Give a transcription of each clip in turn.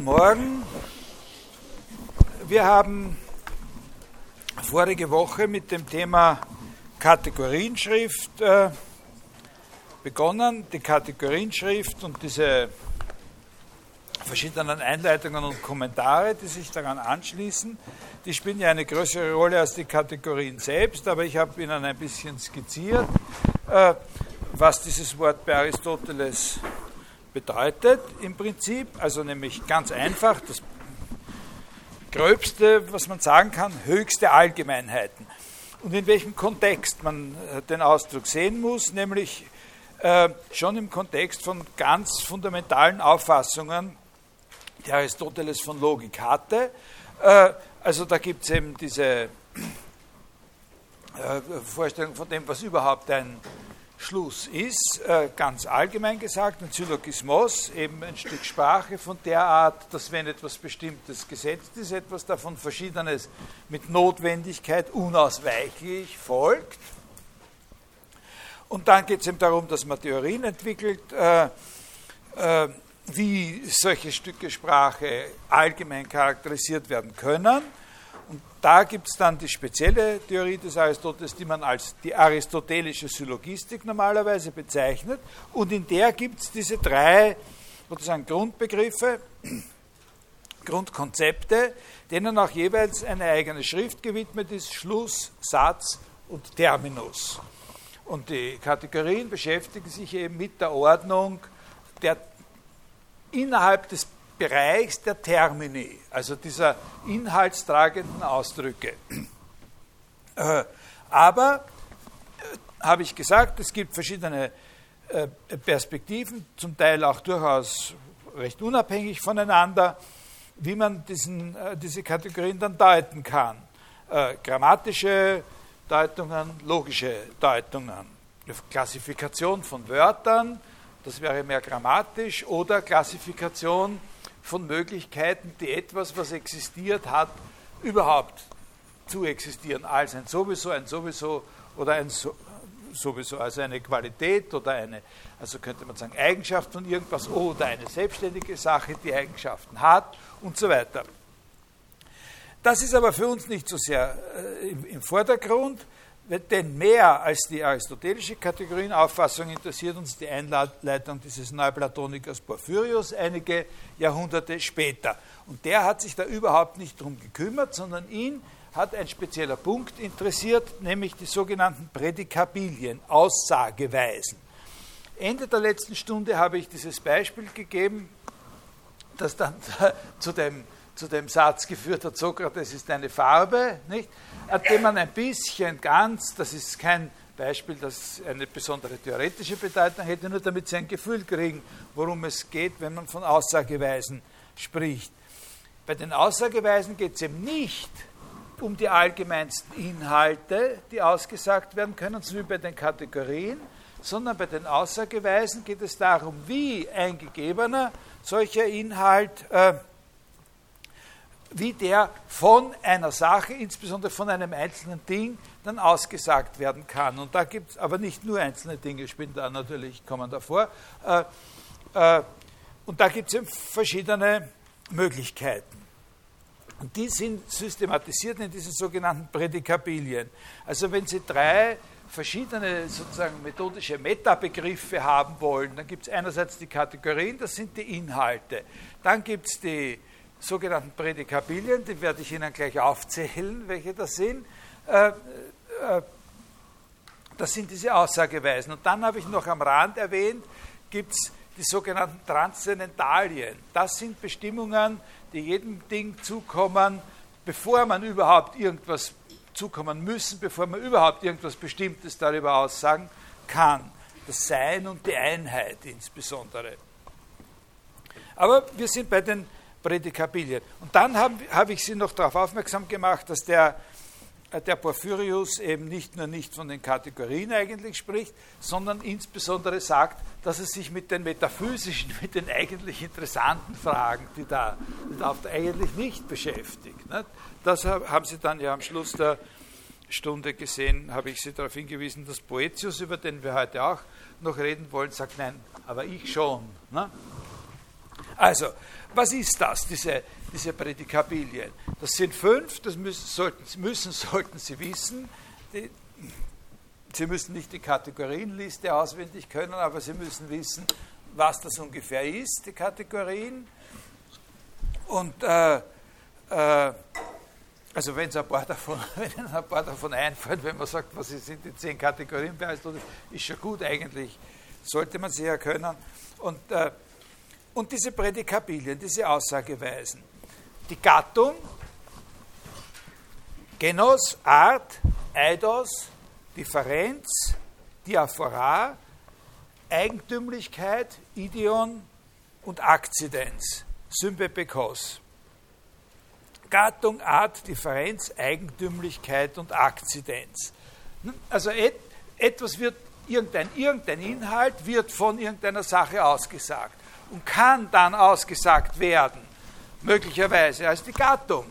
Guten Morgen. Wir haben vorige Woche mit dem Thema Kategorienschrift äh, begonnen. Die Kategorienschrift und diese verschiedenen Einleitungen und Kommentare, die sich daran anschließen, die spielen ja eine größere Rolle als die Kategorien selbst, aber ich habe Ihnen ein bisschen skizziert, äh, was dieses Wort bei Aristoteles bedeutet im Prinzip, also nämlich ganz einfach, das Gröbste, was man sagen kann, höchste Allgemeinheiten. Und in welchem Kontext man äh, den Ausdruck sehen muss, nämlich äh, schon im Kontext von ganz fundamentalen Auffassungen, die Aristoteles von Logik hatte. Äh, also da gibt es eben diese Vorstellung von dem, was überhaupt ein Schluss ist, äh, ganz allgemein gesagt, ein Syllogismus, eben ein Stück Sprache von der Art, dass wenn etwas Bestimmtes gesetzt ist, etwas davon Verschiedenes mit Notwendigkeit unausweichlich folgt. Und dann geht es eben darum, dass man Theorien entwickelt, äh, äh, wie solche Stücke Sprache allgemein charakterisiert werden können da gibt es dann die spezielle Theorie des Aristoteles, die man als die aristotelische Syllogistik normalerweise bezeichnet. Und in der gibt es diese drei sozusagen Grundbegriffe, Grundkonzepte, denen auch jeweils eine eigene Schrift gewidmet ist, Schluss, Satz und Terminus. Und die Kategorien beschäftigen sich eben mit der Ordnung der innerhalb des Bereichs der Termini, also dieser inhaltstragenden Ausdrücke. Äh, aber, äh, habe ich gesagt, es gibt verschiedene äh, Perspektiven, zum Teil auch durchaus recht unabhängig voneinander, wie man diesen, diese Kategorien dann deuten kann. Grammatische Deutungen, logische Deutungen, Klassifikation von Wörtern, das wäre mehr grammatisch, oder Klassifikation von Möglichkeiten, die etwas, was existiert hat, überhaupt zu existieren, als ein sowieso, ein sowieso oder ein so, sowieso, also eine Qualität oder eine, also könnte man sagen, Eigenschaft von irgendwas oder eine selbstständige Sache, die Eigenschaften hat und so weiter. Das ist aber für uns nicht so sehr äh, im, im Vordergrund. Denn mehr als die aristotelische Kategorienauffassung interessiert uns die Einleitung dieses Neuplatonikers Porphyrius einige Jahrhunderte später. Und der hat sich da überhaupt nicht drum gekümmert, sondern ihn hat ein spezieller Punkt interessiert, nämlich die sogenannten Prädikabilien, Aussageweisen. Ende der letzten Stunde habe ich dieses Beispiel gegeben, das dann zu dem zu dem Satz geführt hat, Sokrates ist eine Farbe, nicht? dem man ein bisschen ganz, das ist kein Beispiel, das eine besondere theoretische Bedeutung hätte, nur damit Sie ein Gefühl kriegen, worum es geht, wenn man von Aussageweisen spricht. Bei den Aussageweisen geht es eben nicht um die allgemeinsten Inhalte, die ausgesagt werden können, so wie bei den Kategorien, sondern bei den Aussageweisen geht es darum, wie ein gegebener solcher Inhalt äh, wie der von einer Sache, insbesondere von einem einzelnen Ding, dann ausgesagt werden kann. Und da gibt es aber nicht nur einzelne Dinge, spielen da natürlich, kommen davor. Äh, äh, und da gibt es verschiedene Möglichkeiten. Und die sind systematisiert in diesen sogenannten Prädikabilien. Also wenn Sie drei verschiedene sozusagen methodische Metabegriffe haben wollen, dann gibt es einerseits die Kategorien, das sind die Inhalte. Dann gibt es die sogenannten Prädikabilien, die werde ich Ihnen gleich aufzählen, welche das sind. Äh, äh, das sind diese Aussageweisen. Und dann habe ich noch am Rand erwähnt, gibt es die sogenannten Transzendentalien. Das sind Bestimmungen, die jedem Ding zukommen, bevor man überhaupt irgendwas zukommen müssen, bevor man überhaupt irgendwas Bestimmtes darüber aussagen kann. Das Sein und die Einheit insbesondere. Aber wir sind bei den Prädikabilien. Und dann habe hab ich Sie noch darauf aufmerksam gemacht, dass der, äh, der Porphyrius eben nicht nur nicht von den Kategorien eigentlich spricht, sondern insbesondere sagt, dass er sich mit den metaphysischen, mit den eigentlich interessanten Fragen, die da die eigentlich nicht beschäftigt. Nicht? Das haben Sie dann ja am Schluss der Stunde gesehen, habe ich Sie darauf hingewiesen, dass Poetius, über den wir heute auch noch reden wollen, sagt, nein, aber ich schon. Ne? Also, was ist das, diese, diese Prädikabilien? Das sind fünf, das müssen, sollten, müssen, sollten Sie wissen. Die, Sie müssen nicht die Kategorienliste auswendig können, aber Sie müssen wissen, was das ungefähr ist, die Kategorien. Und äh, äh, also wenn ein paar davon, wenn Ihnen ein paar davon einfallen, wenn man sagt, was sind die zehn Kategorien ist schon gut eigentlich, sollte man sie ja können. Und, äh, und diese Prädikabilien, diese Aussageweisen, die Gattung, Genos, Art, Eidos, Differenz, Diaphora, Eigentümlichkeit, Ideon und Akzidenz, Symbepekos. Gattung, Art, Differenz, Eigentümlichkeit und Akzidenz. Also et, etwas wird, irgendein, irgendein Inhalt wird von irgendeiner Sache ausgesagt und kann dann ausgesagt werden, möglicherweise als die Gattung,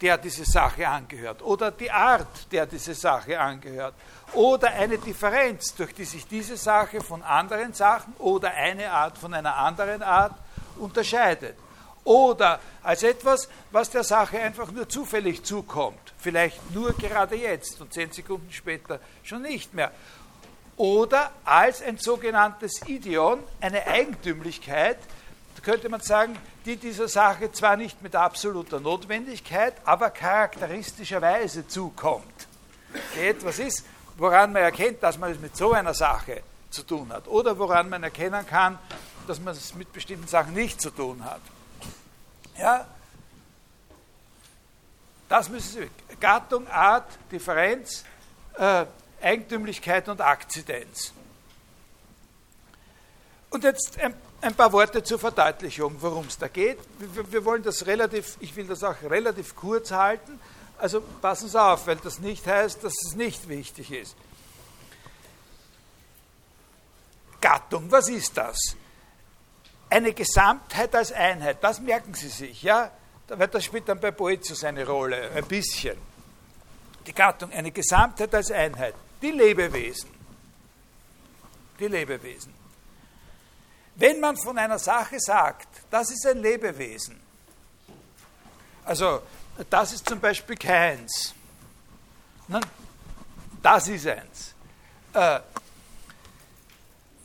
der diese Sache angehört, oder die Art, der diese Sache angehört, oder eine Differenz, durch die sich diese Sache von anderen Sachen oder eine Art von einer anderen Art unterscheidet oder als etwas, was der Sache einfach nur zufällig zukommt, vielleicht nur gerade jetzt und zehn Sekunden später schon nicht mehr. Oder als ein sogenanntes Ideon, eine Eigentümlichkeit, könnte man sagen, die dieser Sache zwar nicht mit absoluter Notwendigkeit, aber charakteristischerweise zukommt. Die etwas ist, woran man erkennt, dass man es mit so einer Sache zu tun hat. Oder woran man erkennen kann, dass man es mit bestimmten Sachen nicht zu tun hat. Ja? Das müssen Sie. Gattung, Art, Differenz, äh, Eigentümlichkeit und Akzidenz. Und jetzt ein, ein, paar Worte zur Verdeutlichung, worum es da geht. Wir, wir, wollen das relativ, ich will das auch relativ kurz halten. Also passen Sie auf, weil das nicht heißt, dass es nicht wichtig ist. Gattung, was ist das? eine Gesamtheit als Einheit, das merken Sie sich, ja? Das spielt dann bei Boetius eine Rolle, ein bisschen. Die Gattung, eine Gesamtheit als Einheit. Die Lebewesen. Die Lebewesen. Wenn man von einer Sache sagt, das ist ein Lebewesen, also das ist zum Beispiel keins, ne? das ist eins. Äh,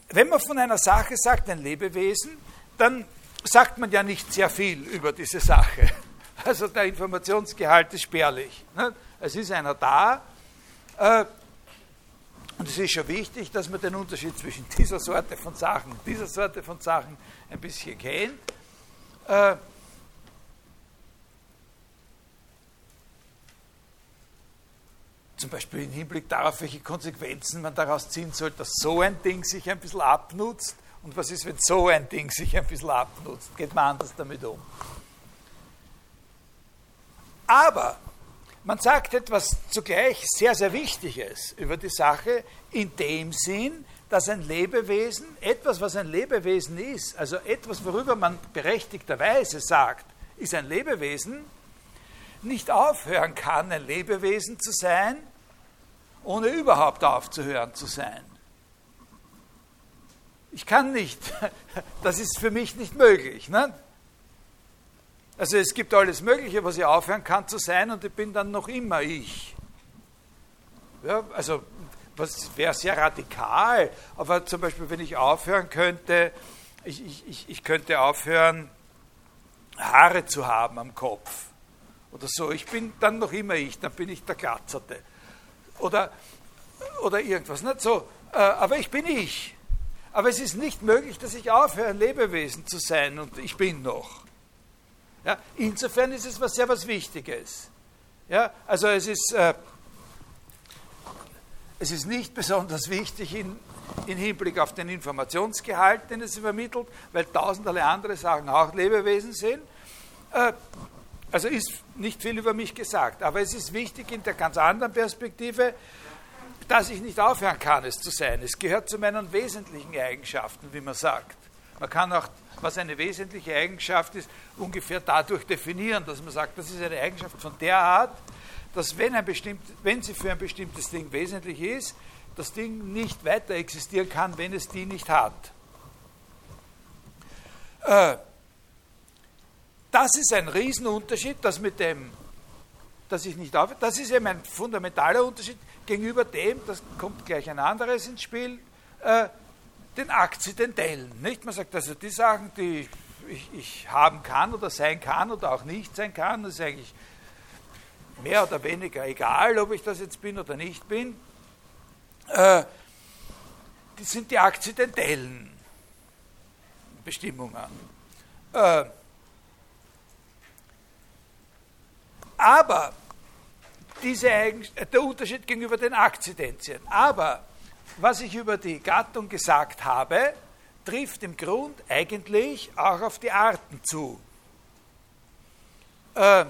wenn man von einer Sache sagt, ein Lebewesen, dann sagt man ja nicht sehr viel über diese Sache. Also der Informationsgehalt ist spärlich. Ne? Es ist einer da. Und es ist schon wichtig, dass man den Unterschied zwischen dieser Sorte von Sachen und dieser Sorte von Sachen ein bisschen kennt. Äh, zum Beispiel im Hinblick darauf, welche Konsequenzen man daraus ziehen soll, dass so ein Ding sich ein bisschen abnutzt und was ist, wenn so ein Ding sich ein bisschen abnutzt? Geht man anders damit um? Aber man sagt etwas zugleich sehr, sehr Wichtiges über die Sache in dem Sinn, dass ein Lebewesen, etwas, was ein Lebewesen ist, also etwas, worüber man berechtigterweise sagt, ist ein Lebewesen, nicht aufhören kann, ein Lebewesen zu sein, ohne überhaupt aufzuhören zu sein. Ich kann nicht. Das ist für mich nicht möglich. Ne? Also es gibt alles Mögliche, was ich aufhören kann zu sein und ich bin dann noch immer ich. Ja, also was wäre sehr radikal, aber zum Beispiel, wenn ich aufhören könnte, ich, ich, ich könnte aufhören, Haare zu haben am Kopf oder so. Ich bin dann noch immer ich, dann bin ich der Glatzerte. Oder, oder irgendwas. Nicht so, äh, aber ich bin ich. Aber es ist nicht möglich, dass ich aufhöre, ein Lebewesen zu sein und ich bin noch. Ja, insofern ist es was sehr was Wichtiges. Ja, also es ist, äh, es ist nicht besonders wichtig in, in Hinblick auf den Informationsgehalt, den es übermittelt, weil tausenderlei andere Sachen auch Lebewesen sind. Äh, also ist nicht viel über mich gesagt, aber es ist wichtig in der ganz anderen Perspektive, dass ich nicht aufhören kann, es zu sein. Es gehört zu meinen wesentlichen Eigenschaften, wie man sagt. Man kann auch, was eine wesentliche Eigenschaft ist, ungefähr dadurch definieren, dass man sagt, das ist eine Eigenschaft von der Art, dass wenn, ein bestimmt, wenn sie für ein bestimmtes Ding wesentlich ist, das Ding nicht weiter existieren kann, wenn es die nicht hat. Äh, das ist ein Riesenunterschied, das mit dem, dass ich nicht auf, das ist eben ein fundamentaler Unterschied gegenüber dem, das kommt gleich ein anderes ins Spiel, äh, den Akzidentellen. Nicht? Man sagt also, die Sachen, die ich, ich, haben kann oder sein kann oder auch nicht sein kann, das ist eigentlich mehr oder weniger egal, ob ich das jetzt bin oder nicht bin. Äh, die sind die akzidentellen Bestimmungen. Äh, aber diese der Unterschied gegenüber den Akzidenzien. Aber was ich über die Gattung gesagt habe, trifft im Grund eigentlich auch auf die Arten zu. Äh,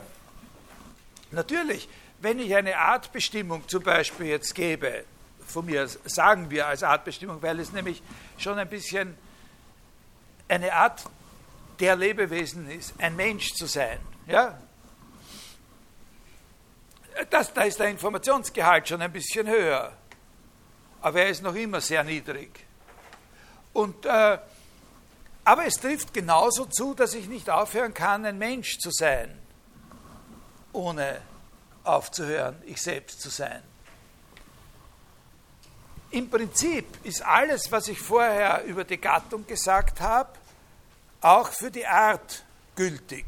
natürlich, wenn ich eine Artbestimmung zum Beispiel jetzt gebe, von mir sagen wir als Artbestimmung, weil es nämlich schon ein bisschen eine Art der Lebewesen ist, ein Mensch zu sein. Ja? Das, da ist der Informationsgehalt schon ein bisschen höher, aber er ist noch immer sehr niedrig. Und, äh, aber es trifft genauso zu, dass ich nicht aufhören kann, ein Mensch zu sein, ohne aufzuhören, ich selbst zu sein. Im Prinzip ist alles, was ich vorher über die Gattung gesagt habe, auch für die Art gültig.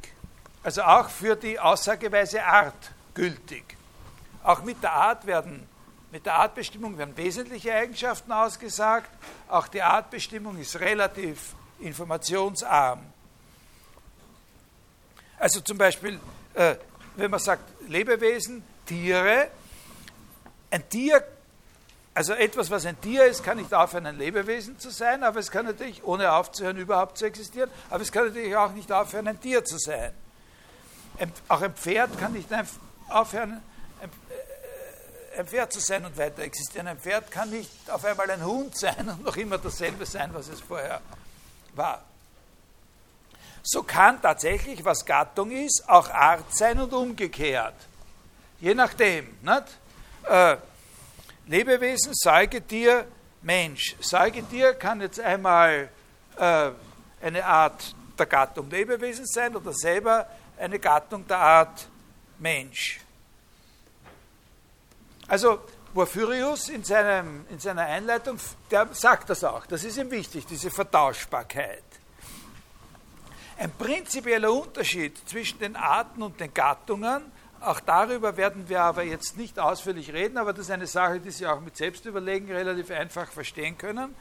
Also auch für die aussageweise Art gültig. Auch mit der Art werden, mit der Artbestimmung werden wesentliche Eigenschaften ausgesagt. Auch die Artbestimmung ist relativ informationsarm. Also zum Beispiel, äh, wenn man sagt Lebewesen, Tiere, ein Tier also etwas, was ein Tier ist, kann nicht aufhören, ein Lebewesen zu sein, aber es kann natürlich, ohne aufzuhören, überhaupt zu existieren, aber es kann natürlich auch nicht aufhören, ein Tier zu sein. Ein, auch ein Pferd kann nicht aufhören, ein, Pferd zu sein und weiter existieren. Ein Pferd kann nicht auf einmal ein Hund sein und noch immer dasselbe sein, was es vorher war. So kann tatsächlich, was Gattung ist, auch Art sein und umgekehrt. Je nachdem. Nicht? Äh, Lebewesen, Säugetier, Mensch. Säugetier kann jetzt einmal äh, eine Art der Gattung Lebewesen sein oder selber eine Gattung der Art Mensch. Also Porphyrius in, seinem, in seiner Einleitung, der sagt das auch, das ist ihm wichtig, diese Vertauschbarkeit. Ein prinzipieller Unterschied zwischen den Arten und den Gattungen auch darüber werden wir aber jetzt nicht ausführlich reden, aber das ist eine Sache, die Sie auch mit Selbstüberlegen relativ einfach verstehen können,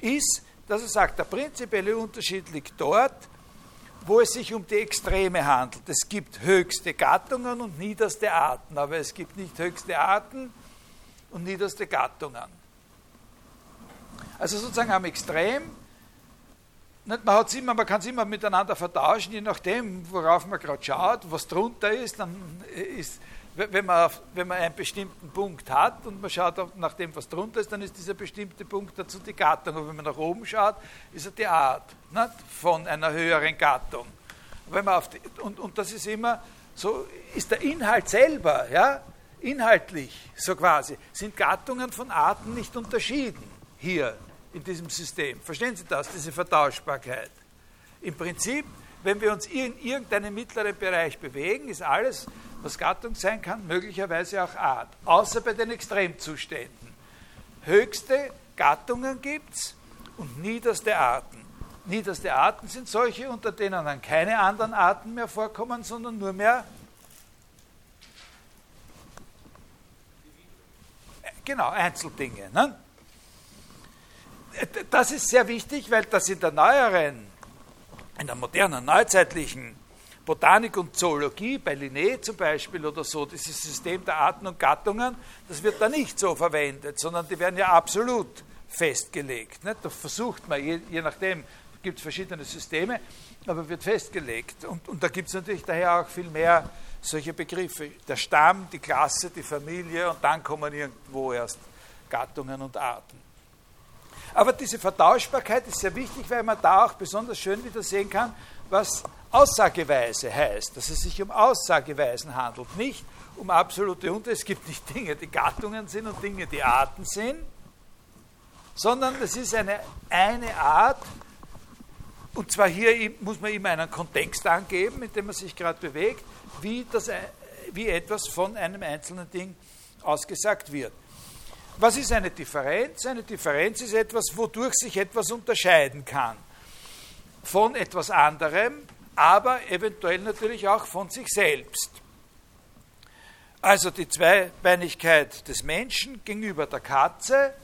ist, dass er sagt, der prinzipielle Unterschied liegt dort, wo es sich um die Extreme handelt. Es gibt höchste Gattungen und niederste Arten, aber es gibt nicht höchste Arten und niederste Gattungen. Also sozusagen am Extrem man, immer, man kann es immer miteinander vertauschen, je nachdem, worauf man gerade schaut, was drunter ist, dann ist, wenn man, wenn man einen bestimmten Punkt hat und man schaut nach dem, was drunter ist, dann ist dieser bestimmte Punkt dazu die Gattung. Und wenn man nach oben schaut, ist er die Art nicht, von einer höheren Gattung. Wenn man auf die, und, und das ist immer, so ist der Inhalt selber, ja, inhaltlich, so quasi, sind Gattungen von Arten nicht unterschieden hier in diesem System. Verstehen Sie das, diese Vertauschbarkeit? Im Prinzip, wenn wir uns in irgendeinem mittleren Bereich bewegen, ist alles, was Gattung sein kann, möglicherweise auch Art, außer bei den Extremzuständen. Höchste Gattungen gibt es und niederste Arten. Niederste Arten sind solche, unter denen dann keine anderen Arten mehr vorkommen, sondern nur mehr genau Einzeldinge. Ne? das ist sehr wichtig, weil das in der neueren, in der modernen, neuzeitlichen Botanik und Zoologie, bei Linné zum Beispiel oder so, dieses System der Arten und Gattungen, das wird da nicht so verwendet, sondern die werden ja absolut festgelegt. Nicht? Da versucht man, je, je nachdem, gibt es verschiedene Systeme, aber wird festgelegt. Und, und da gibt es natürlich daher auch viel mehr solche Begriffe. Der Stamm, die Klasse, die Familie und dann kommen irgendwo erst Gattungen und Arten. Aber diese Vertauschbarkeit ist sehr wichtig, weil man da auch besonders schön wieder sehen kann, was Aussageweise heißt, dass es sich um Aussageweisen handelt, nicht um absolute Unterschiede. Es gibt nicht Dinge, die Gattungen sind und Dinge, die Arten sind, sondern es ist eine, eine Art Und zwar hier muss man immer einen Kontext angeben, in dem man sich gerade bewegt, wie, das, wie etwas von einem einzelnen Ding ausgesagt wird. Was ist eine Differenz? Eine Differenz ist etwas, wodurch sich etwas unterscheiden kann von etwas anderem, aber eventuell natürlich auch von sich selbst. Also die Zweibeinigkeit des Menschen gegenüber der Katze,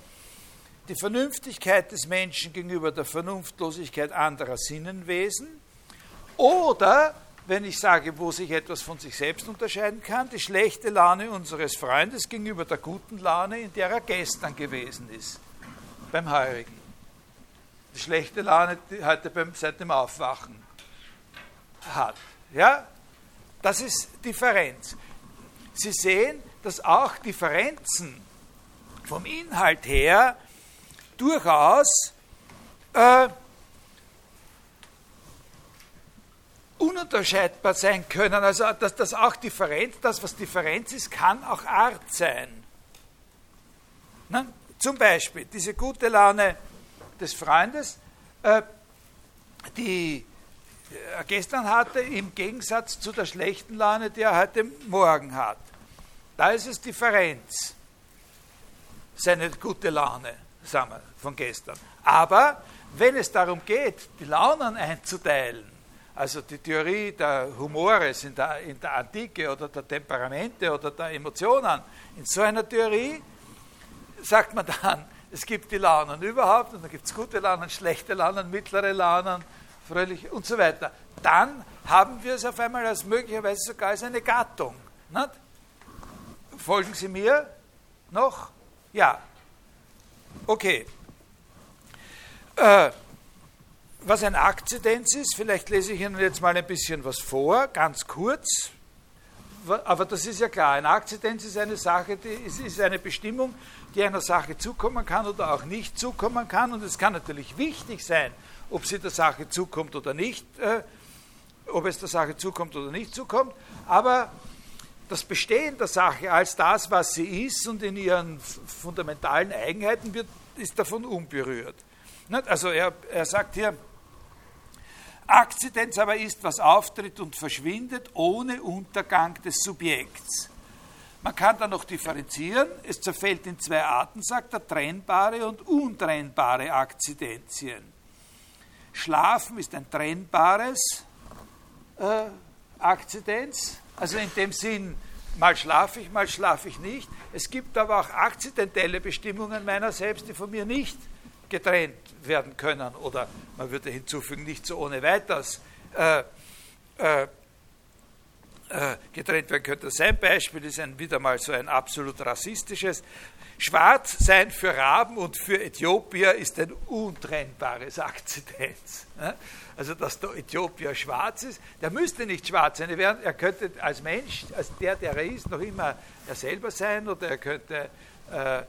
die Vernünftigkeit des Menschen gegenüber der Vernunftlosigkeit anderer Sinnenwesen oder, wenn ich sage, wo sich etwas von sich selbst unterscheiden kann, die schlechte Laune unseres Freundes gegenüber der guten Laune, in der er gestern gewesen ist, beim Heurigen. Die schlechte Laune, heute beim, seit dem Aufwachen hat. Ja? Das ist Differenz. Sie sehen, dass auch Differenzen vom Inhalt her durchaus äh, ununterscheidbar sein können. Also dass das auch Differenz, das was Differenz ist, kann auch Art sein. Na, zum Beispiel diese gute Laune des Freundes, äh, die gestern hatte, im Gegensatz zu der schlechten Laune, die er heute Morgen hat. Da ist es Differenz, seine gute Laune, sagen wir, von gestern. Aber wenn es darum geht, die Launen einzuteilen, also die Theorie der Humores in der, in der Antike oder der Temperamente oder der Emotionen, in so einer Theorie sagt man dann, es gibt die Launen überhaupt und dann gibt es gute Launen, schlechte Launen, mittlere Launen, fröhliche und so weiter. Dann haben wir es auf einmal als möglicherweise sogar als eine Gattung. Nicht? Folgen Sie mir noch? Ja. Okay. Äh, was ein Akzidenz ist, vielleicht lese ich Ihnen jetzt mal ein bisschen was vor, ganz kurz. Aber das ist ja klar, ein Akzidenz ist eine Sache, die ist, ist eine Bestimmung, die einer Sache zukommen kann oder auch nicht zukommen kann. Und es kann natürlich wichtig sein, ob sie der Sache zukommt oder nicht, äh, ob es der Sache zukommt oder nicht zukommt. Aber das Bestehen der Sache als das, was sie ist und in ihren fundamentalen Eigenheiten wird, ist davon unberührt. Also er, er sagt hier, Akzidenz aber ist, was auftritt und verschwindet ohne Untergang des Subjekts. Man kann da noch differenzieren. Es zerfällt in zwei Arten, sagt er, trennbare und untrennbare Akzidenzien. Schlafen ist ein trennbares äh, Akzidenz, also in dem Sinn, mal schlafe ich, mal schlafe ich nicht. Es gibt aber auch akzidentelle Bestimmungen meiner selbst, die von mir nicht getrennt werden können oder man würde hinzufügen, nicht so ohne weiteres äh, äh, äh, getrennt werden könnte. Sein Beispiel ist ein, wieder mal so ein absolut rassistisches. Schwarz sein für Raben und für Äthiopier ist ein untrennbares Akzidenz. Also, dass der Äthiopier schwarz ist, der müsste nicht schwarz sein. Er könnte als Mensch, als der, der er ist, noch immer er selber sein oder er könnte äh, äh,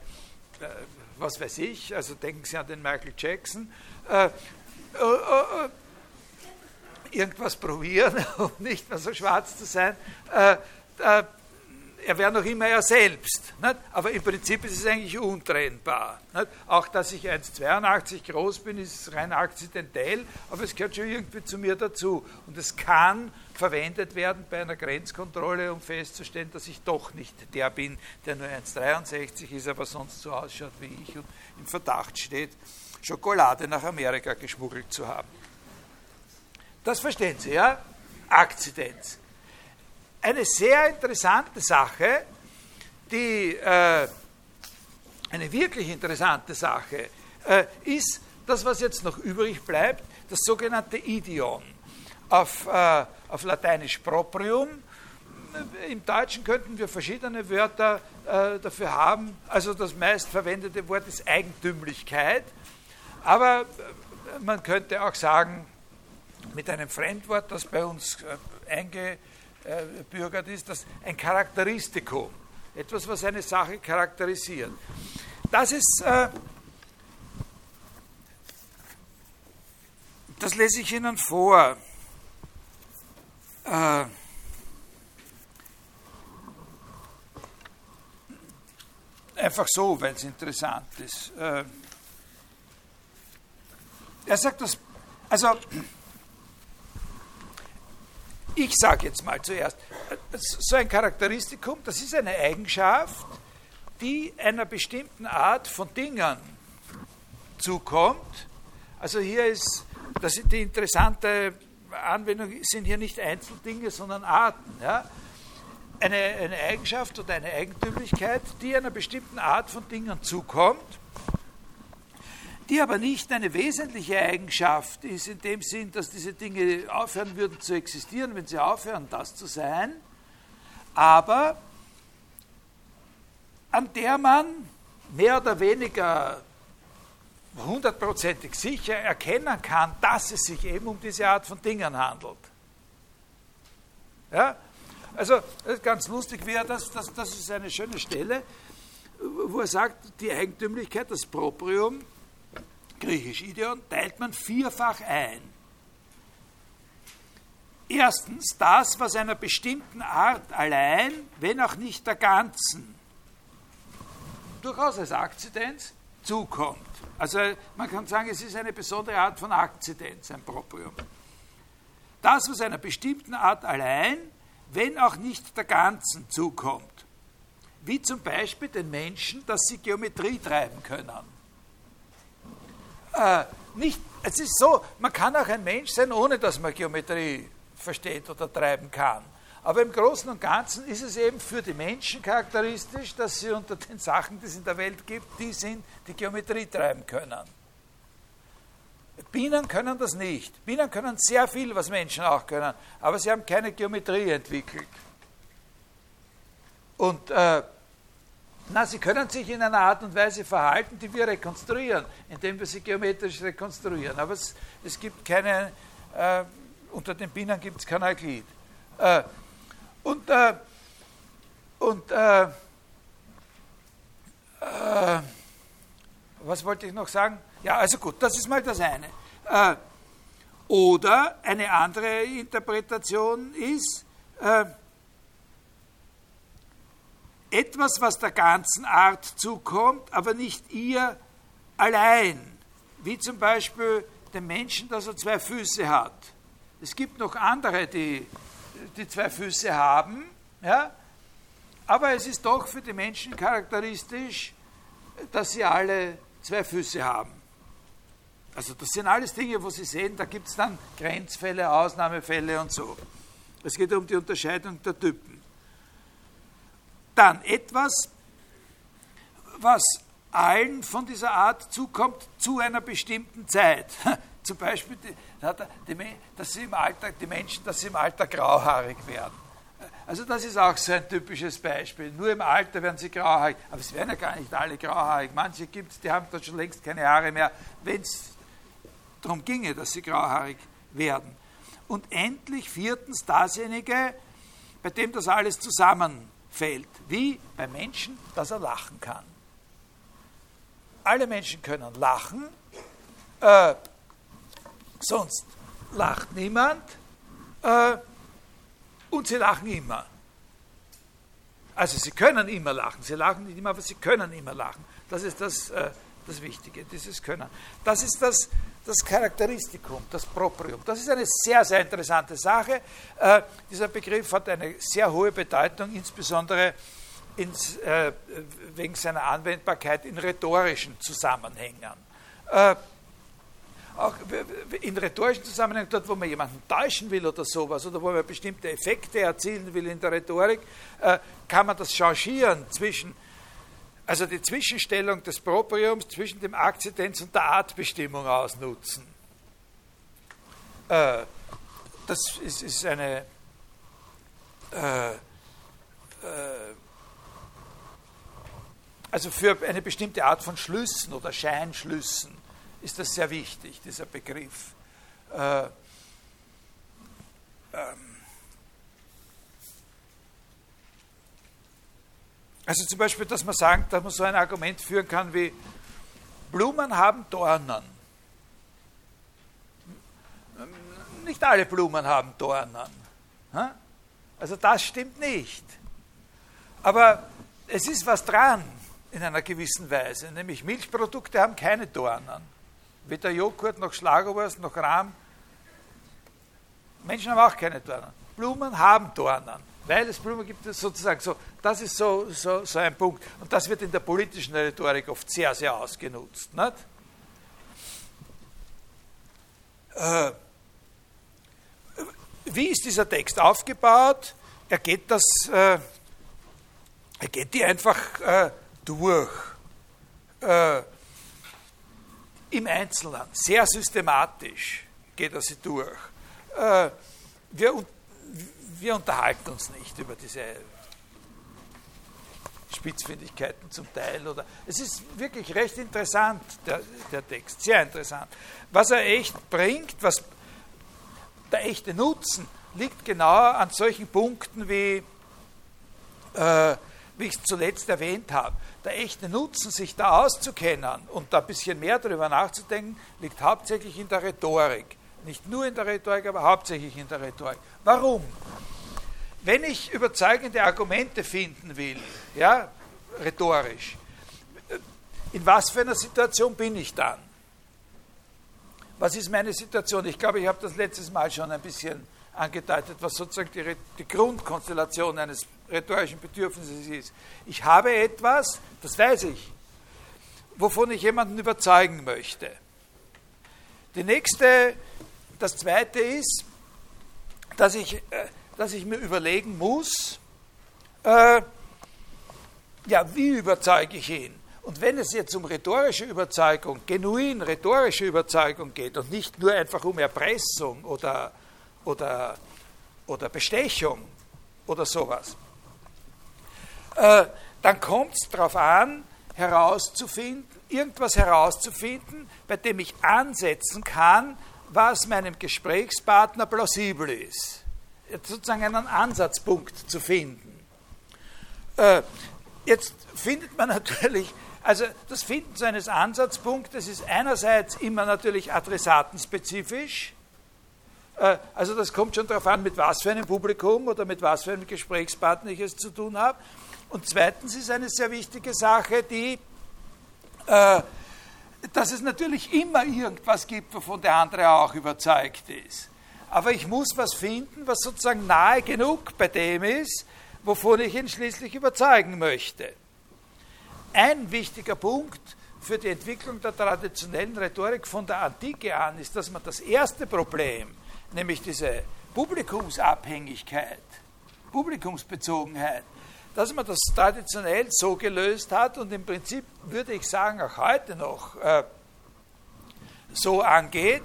was weiß ich, also denken Sie an den Michael Jackson, äh, äh, äh, irgendwas probieren, um nicht mehr so schwarz zu sein. Er wäre noch immer er selbst. Nicht? Aber im Prinzip ist es eigentlich untrennbar. Nicht? Auch dass ich 1,82 groß bin, ist rein akzidentell, aber es gehört schon irgendwie zu mir dazu. Und es kann verwendet werden bei einer Grenzkontrolle, um festzustellen, dass ich doch nicht der bin, der nur 1,63 ist, aber sonst so ausschaut wie ich und im Verdacht steht, Schokolade nach Amerika geschmuggelt zu haben. Das verstehen Sie, ja? Akzidenz. Eine sehr interessante Sache, die, äh, eine wirklich interessante Sache, äh, ist das, was jetzt noch übrig bleibt, das sogenannte Idiom auf, äh, auf Lateinisch proprium. Im Deutschen könnten wir verschiedene Wörter äh, dafür haben. Also das meistverwendete Wort ist Eigentümlichkeit. Aber äh, man könnte auch sagen, mit einem Fremdwort, das bei uns äh, eingebürgert ist, das ein Charakteristikum. Etwas, was eine Sache charakterisiert. Das ist, äh, das lese ich Ihnen vor äh, einfach so, weil es interessant ist. Äh, er sagt, dass Also, ich sage jetzt mal zuerst, so ein Charakteristikum, das ist eine Eigenschaft, die einer bestimmten Art von Dingen zukommt. Also hier ist, das ist die interessante Anwendung, sind hier nicht Einzeldinge, sondern Arten. Ja? Eine, eine Eigenschaft oder eine Eigentümlichkeit, die einer bestimmten Art von Dingen zukommt die aber nicht eine wesentliche Eigenschaft ist, in dem Sinn, dass diese Dinge aufhören würden zu existieren, wenn sie aufhören, das zu sein, aber an der man mehr oder weniger hundertprozentig sicher erkennen kann, dass es sich eben um diese Art von Dingen handelt. Ja? Also, ganz lustig, wie das, das, das ist eine schöne Stelle, wo er sagt, die Eigentümlichkeit, das Proprium, griechisch Ideon, teilt man vierfach ein. Erstens das, was einer bestimmten Art allein, wenn auch nicht der ganzen, durchaus als Akzidenz zukommt. Also man kann sagen, es ist eine besondere Art von Akzidenz, ein Proprium. Das, was einer bestimmten Art allein, wenn auch nicht der ganzen zukommt. Wie zum Beispiel den Menschen, dass sie Geometrie treiben können äh, nicht, es ist so, man kann auch ein Mensch sein, ohne dass man Geometrie versteht oder treiben kann. Aber im Großen und Ganzen ist es eben für die Menschen charakteristisch, dass sie unter den Sachen, die es in der Welt gibt, die sind, die Geometrie treiben können. Bienen können das nicht. Bienen können sehr viel, was Menschen auch können, aber sie haben keine Geometrie entwickelt. Und äh, na, sie können sich in einer Art und Weise verhalten, die wir rekonstruieren, indem wir sie geometrisch rekonstruieren. Aber es, es gibt keine, äh, unter den Bienen gibt es kein Euklid. Äh, und äh, und äh, äh, was wollte ich noch sagen? Ja, also gut, das ist mal das eine. Äh, oder eine andere Interpretation ist, etwas, was der ganzen Art zukommt, aber nicht ihr allein. Wie zum Beispiel dem Menschen, dass er zwei Füße hat. Es gibt noch andere, die, die zwei Füße haben, ja? aber es ist doch für die Menschen charakteristisch, dass sie alle zwei Füße haben. Also das sind alles Dinge, wo Sie sehen, da gibt es dann Grenzfälle, Ausnahmefälle und so. Es geht um die Unterscheidung der Typen. Dann etwas, was allen von dieser Art zukommt zu einer bestimmten Zeit. Zum Beispiel, dass sie im Alter, die Menschen, dass sie im Alter grauhaarig werden. Also das ist auch so ein typisches Beispiel. Nur im Alter werden sie grauhaarig. Aber es werden ja gar nicht alle grauhaarig. Manche gibt es, die haben da schon längst keine Haare mehr, wenn es darum ginge, dass sie grauhaarig werden. Und endlich viertens dasjenige, bei dem das alles zusammen fällt, wie beim Menschen, dass er lachen kann. Alle Menschen können lachen, äh, sonst lacht niemand äh, und sie lachen immer. Also sie können immer lachen, sie lachen nicht immer, aber sie können immer lachen. Das ist das, äh, das Wichtige, dieses Können. Das ist das, das Charakteristikum, das Proprium. Das ist eine sehr, sehr interessante Sache. Äh, dieser Begriff hat eine sehr hohe Bedeutung, insbesondere ins, äh, wegen seiner Anwendbarkeit in rhetorischen Zusammenhängen. Äh, auch in rhetorischen Zusammenhängen, dort, wo man jemanden täuschen will oder sowas, oder wo man bestimmte Effekte erzielen will in der Rhetorik, äh, kann man das changieren zwischen also die Zwischenstellung des Propriums zwischen dem Akzidenz und der Artbestimmung ausnutzen. Äh, das ist, ist eine äh, äh, also für eine bestimmte Art von Schlüssen oder Scheinschlüssen ist das sehr wichtig, dieser Begriff. Äh, ähm, Also zum Beispiel, dass man sagt, dass man so ein Argument führen kann wie, Blumen haben Dornen. Nicht alle Blumen haben Dornen. Also das stimmt nicht. Aber es ist was dran in einer gewissen Weise, nämlich Milchprodukte haben keine Dornen. Weder Joghurt noch Schlagerwurst noch Rahm. Menschen haben auch keine Dornen. Blumen haben Dornen, weil es Blumen gibt, sozusagen so. Das ist so, so, so ein Punkt. Und das wird in der politischen Rhetorik oft sehr, sehr ausgenutzt. Nicht? Äh, wie ist dieser Text aufgebaut? Er geht das, äh, er geht die einfach äh, durch. Im Einzelnen, sehr systematisch geht er sie durch. Wir, wir unterhalten uns nicht über diese Spitzfindigkeiten zum Teil. Oder es ist wirklich recht interessant, der, der Text, sehr interessant. Was er echt bringt, was der echte Nutzen liegt genau an solchen Punkten wie, äh, wie ich es zuletzt erwähnt habe. Der echte Nutzen, sich da auszukennen und da ein bisschen mehr darüber nachzudenken, liegt hauptsächlich in der Rhetorik. Nicht nur in der Rhetorik, aber hauptsächlich in der Rhetorik. Warum? Wenn ich überzeugende Argumente finden will, ja, rhetorisch, in was für einer Situation bin ich dann? Was ist meine Situation? Ich glaube, ich habe das letztes Mal schon ein bisschen angedeutet, was sozusagen die, die Grundkonstellation eines rhetorischen Bedürfnisses ist. Ich habe etwas, das weiß ich, wovon ich jemanden überzeugen möchte. Die nächste, das zweite ist, dass ich, äh, dass ich mir überlegen muss, äh, ja, wie überzeuge ich ihn? Und wenn es jetzt um rhetorische Überzeugung, genuin rhetorische Überzeugung geht und nicht nur einfach um Erpressung oder, oder, oder Bestechung oder sowas, äh, dann kommt es darauf an, herauszufinden, irgendwas herauszufinden, bei dem ich ansetzen kann, was meinem Gesprächspartner plausibel ist. Sozusagen einen Ansatzpunkt zu finden. Äh, jetzt findet man natürlich also das Finden so eines Ansatzpunktes ist einerseits immer natürlich adressatenspezifisch. Äh, also das kommt schon darauf an, mit was für einem Publikum oder mit was für einem Gesprächspartner ich es zu tun habe. Und zweitens ist eine sehr wichtige Sache, die, äh, dass es natürlich immer irgendwas gibt, wovon der andere auch überzeugt ist. Aber ich muss was finden, was sozusagen nahe genug bei dem ist, wovon ich ihn schließlich überzeugen möchte. Ein wichtiger Punkt für die Entwicklung der traditionellen Rhetorik von der Antike an ist, dass man das erste Problem, nämlich diese Publikumsabhängigkeit, Publikumsbezogenheit, dass man das traditionell so gelöst hat und im Prinzip würde ich sagen auch heute noch äh, so angeht,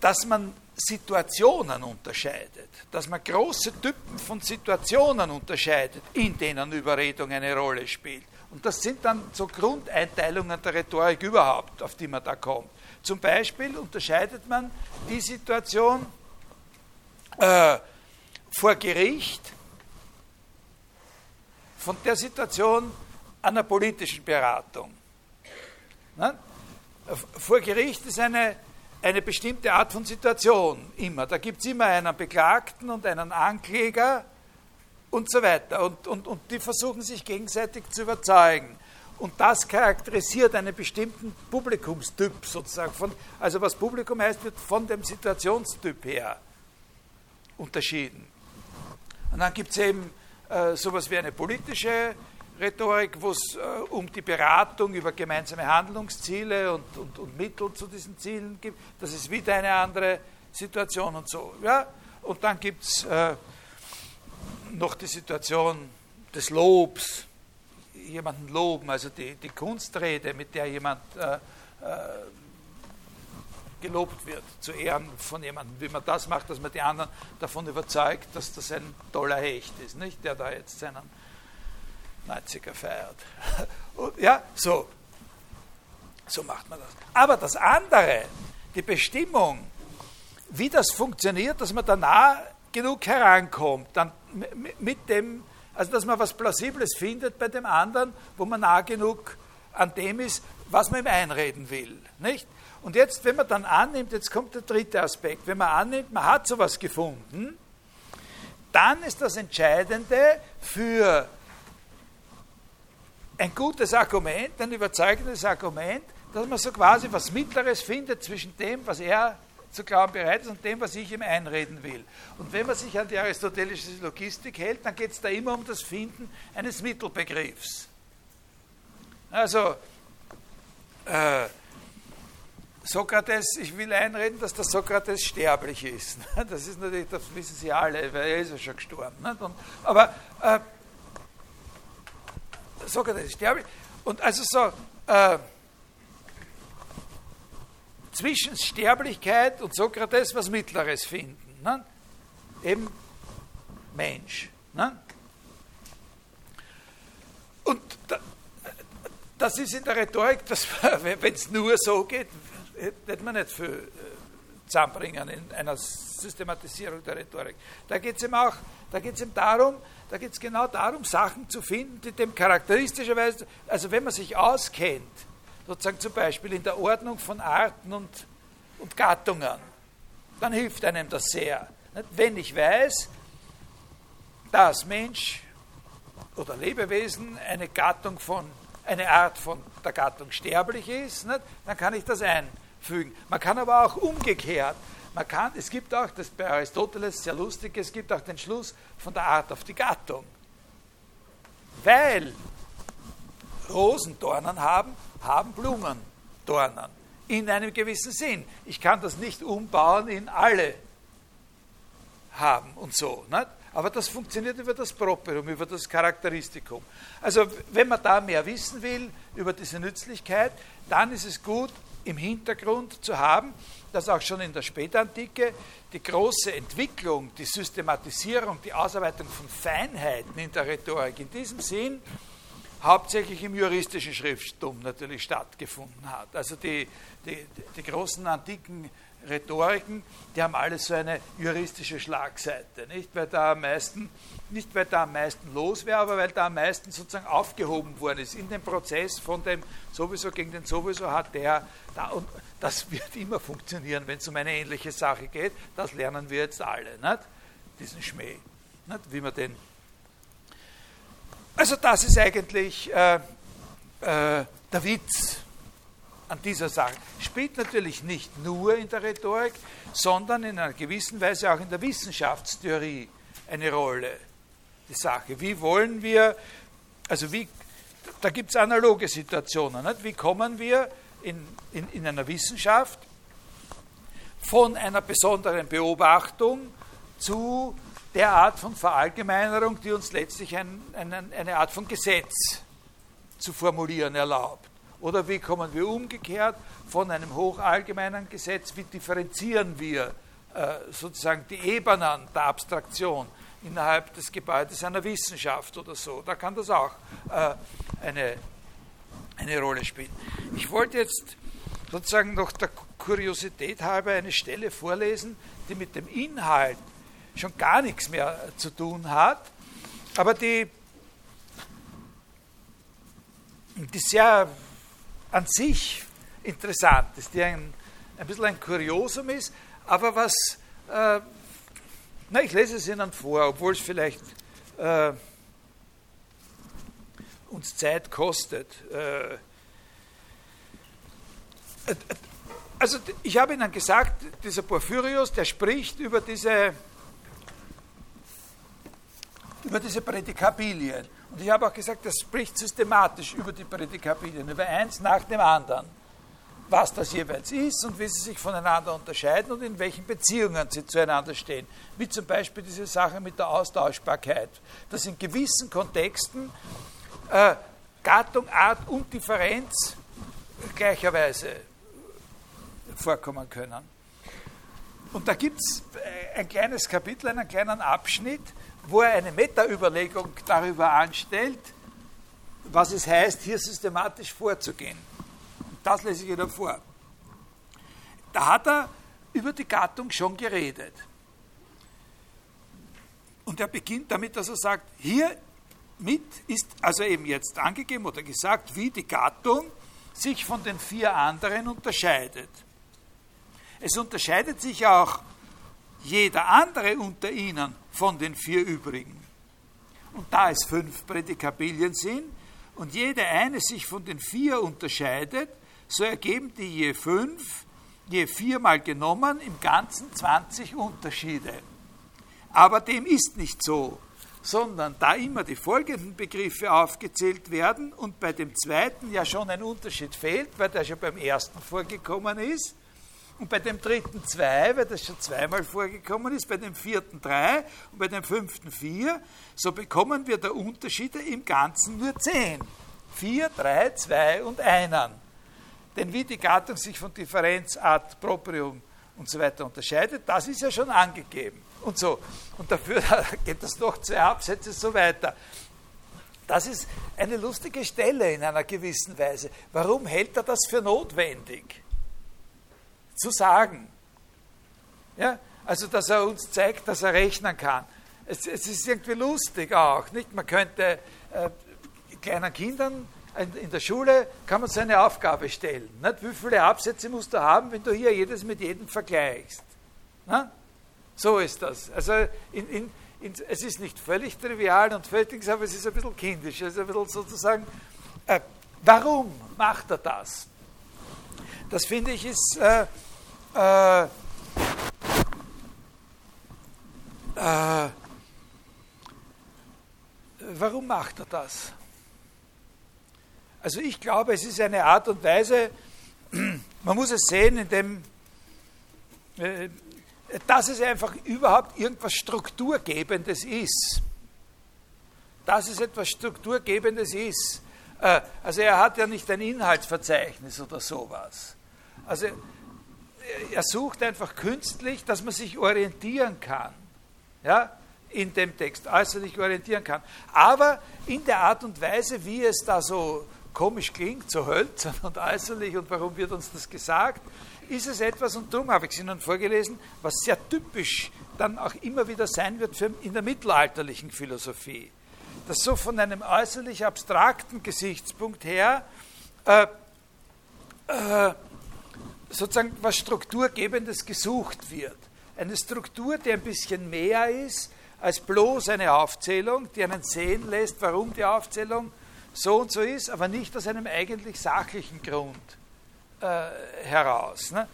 dass man Situationen unterscheidet, dass man große Typen von Situationen unterscheidet, in denen Überredung eine Rolle spielt. Und das sind dann so Grundeinteilungen der Rhetorik überhaupt, auf die man da kommt. Zum Beispiel unterscheidet man die Situation äh, vor Gericht von der Situation einer politischen Beratung. Ne? Vor Gericht ist eine eine bestimmte Art von Situation immer. Da gibt es immer einen Beklagten und einen Ankläger und so weiter. Und, und, und die versuchen sich gegenseitig zu überzeugen. Und das charakterisiert einen bestimmten Publikumstyp sozusagen. Von, also was Publikum heißt, wird von dem Situationstyp her unterschieden. Und dann gibt es eben äh, sowas wie eine politische Rhetorik, wo es äh, um die Beratung über gemeinsame Handlungsziele und, und, und Mittel zu diesen Zielen geht. Das ist wieder eine andere Situation und so. Ja? Und dann gibt es äh, noch die Situation des Lobs, jemanden loben, also die, die Kunstrede, mit der jemand äh, äh, gelobt wird, zu Ehren von jemandem, wie man das macht, dass man die anderen davon überzeugt, dass das ein toller Hecht ist, nicht? der da jetzt seinen 90er feiert. ja, so. So macht man das. Aber das andere, die Bestimmung, wie das funktioniert, dass man da nah genug herankommt, dann mit dem, also dass man was Plausibles findet bei dem anderen, wo man nah genug an dem ist, was man ihm einreden will. Nicht? Und jetzt, wenn man dann annimmt, jetzt kommt der dritte Aspekt, wenn man annimmt, man hat sowas gefunden, dann ist das Entscheidende für ein gutes Argument, ein überzeugendes Argument, dass man so quasi was Mittleres findet zwischen dem, was er zu glauben bereit ist und dem, was ich ihm einreden will. Und wenn man sich an die aristotelische Logistik hält, dann geht es da immer um das Finden eines Mittelbegriffs. Also, äh, Sokrates, ich will einreden, dass der Sokrates sterblich ist. Das ist natürlich, das wissen Sie alle, weil er ist ja schon gestorben. Und, aber äh, Sokrates ist sterblich. Und also so, äh, zwischen Sterblichkeit und Sokrates was Mittleres finden. Ne? Eben Mensch. Ne? Und da, das ist in der Rhetorik, wenn es nur so geht, hätte man nicht viel äh, zusammenbringen in einer Systematisierung der Rhetorik. Da geht es ihm auch, da geht es ihm darum, da geht es genau darum, Sachen zu finden, die dem charakteristischerweise, also wenn man sich auskennt, sozusagen zum Beispiel in der Ordnung von Arten und, und Gattungen, dann hilft einem das sehr. Wenn ich weiß, dass Mensch oder Lebewesen eine Gattung von, eine Art von der Gattung sterblich ist, dann kann ich das einfügen. Man kann aber auch umgekehrt, man kann, es gibt auch, das bei Aristoteles sehr lustig, es gibt auch den Schluss von der Art auf die Gattung. Weil Rosen Dornen haben, haben Blumen Dornen. In einem gewissen Sinn. Ich kann das nicht umbauen in alle haben und so. Nicht? Aber das funktioniert über das Properum, über das Charakteristikum. Also wenn man da mehr wissen will über diese Nützlichkeit, dann ist es gut, im Hintergrund zu haben, dass auch schon in der Spätantike die große Entwicklung, die Systematisierung, die Ausarbeitung von Feinheiten in der Rhetorik in diesem Sinn hauptsächlich im juristischen Schrifttum natürlich stattgefunden hat. Also die, die, die großen antiken Rhetoriken, die haben alle so eine juristische Schlagseite, nicht weil da am meisten, nicht weil da am meisten los wäre, aber weil da am meisten sozusagen aufgehoben worden ist in dem Prozess von dem sowieso gegen den sowieso hat der da und das wird immer funktionieren, wenn es um eine ähnliche Sache geht. Das lernen wir jetzt alle, nicht? diesen Schmäh, nicht? wie man den also das ist eigentlich äh, äh, der Witz an dieser Sache. Spielt natürlich nicht nur in der Rhetorik, sondern in einer gewissen Weise auch in der Wissenschaftstheorie eine Rolle. Die Sache, wie wollen wir, also wie, da gibt es analoge Situationen, nicht? wie kommen wir in, in, in einer Wissenschaft von einer besonderen Beobachtung zu der Art von Verallgemeinerung, die uns letztlich ein, ein, eine Art von Gesetz zu formulieren erlaubt. Oder wie kommen wir umgekehrt von einem hochallgemeinen Gesetz, wie differenzieren wir äh, sozusagen die Ebenen der Abstraktion innerhalb des Gebäudes einer Wissenschaft oder so. Da kann das auch äh, eine, eine Rolle spielen. Ich wollte jetzt sozusagen noch der Kuriosität halber eine Stelle vorlesen, die mit dem Inhalt schon gar nichts mehr zu tun hat, aber die, die sehr an sich interessant ist, die ein, ein bisschen ein Kuriosum ist, aber was, äh, na, ich lese es Ihnen vor, obwohl es vielleicht äh, uns Zeit kostet. Äh, äh also ich habe Ihnen gesagt, dieser Porphyrios, der spricht über diese über diese Prädikabilien. Und ich habe auch gesagt, das spricht systematisch über die Prädikabilien, über eins nach dem anderen, was das jeweils ist und wie sie sich voneinander unterscheiden und in welchen Beziehungen sie zueinander stehen. Wie zum Beispiel diese Sache mit der Austauschbarkeit, dass in gewissen Kontexten äh, Gattung, Art und Differenz gleicherweise vorkommen können. Und da gibt es äh, ein kleines Kapitel, einen kleinen Abschnitt, wo er eine Meta-Überlegung darüber anstellt, was es heißt, hier systematisch vorzugehen. Das lese ich Ihnen vor. Da hat er über die Gattung schon geredet. Und er beginnt damit, dass er sagt, hier mit ist also eben jetzt angegeben oder gesagt, wie die Gattung sich von den vier anderen unterscheidet. Es unterscheidet sich auch jeder andere unter ihnen von den vier übrigen. Und da es fünf Prädikabilien sind und jede eine sich von den vier unterscheidet, so ergeben die je fünf, je viermal genommen im Ganzen 20 Unterschiede. Aber dem ist nicht so, sondern da immer die folgenden Begriffe aufgezählt werden und bei dem zweiten ja schon ein Unterschied fehlt, weil der schon beim ersten vorgekommen ist, und bei dem dritten zwei, weil das schon zweimal vorgekommen ist, bei dem vierten drei und bei dem fünften vier, so bekommen wir der Unterschiede im Ganzen nur zehn. Vier, drei, zwei und einen. Denn wie die Gattung sich von Differenz, Art, Proprium und so weiter unterscheidet, das ist ja schon angegeben. Und so. Und dafür geht das noch zwei Absätze so weiter. Das ist eine lustige Stelle in einer gewissen Weise. Warum hält er das für notwendig? Zu sagen. Ja? Also, dass er uns zeigt, dass er rechnen kann. Es, es ist irgendwie lustig auch. Nicht? Man könnte äh, kleinen Kindern in der Schule kann man so eine Aufgabe stellen. Nicht? Wie viele Absätze musst du haben, wenn du hier jedes mit jedem vergleichst? Na? So ist das. Also in, in, in, es ist nicht völlig trivial und völlig, aber es ist ein bisschen kindisch. Es ist ein bisschen sozusagen, äh, warum macht er das? Das finde ich ist äh, äh, äh warum macht er das? Also ich glaube, es ist eine Art und Weise, man muss es sehen, in dem, äh, dass es einfach überhaupt irgendwas Strukturgebendes ist. Dass es etwas Strukturgebendes ist. Äh, also er hat ja nicht ein Inhaltsverzeichnis oder sowas. Also er sucht einfach künstlich, dass man sich orientieren kann. Ja, in dem Text äußerlich orientieren kann. Aber in der Art und Weise, wie es da so komisch klingt, so hölzern und äußerlich und warum wird uns das gesagt, ist es etwas, und darum habe ich es Ihnen vorgelesen, was sehr typisch dann auch immer wieder sein wird für in der mittelalterlichen Philosophie. Dass so von einem äußerlich abstrakten Gesichtspunkt her äh, äh, sozusagen was Strukturgebendes gesucht wird. Eine Struktur, die ein bisschen mehr ist als bloß eine Aufzählung, die einen sehen lässt, warum die Aufzählung so und so ist, aber nicht aus einem eigentlich sachlichen Grund äh, heraus. Ne?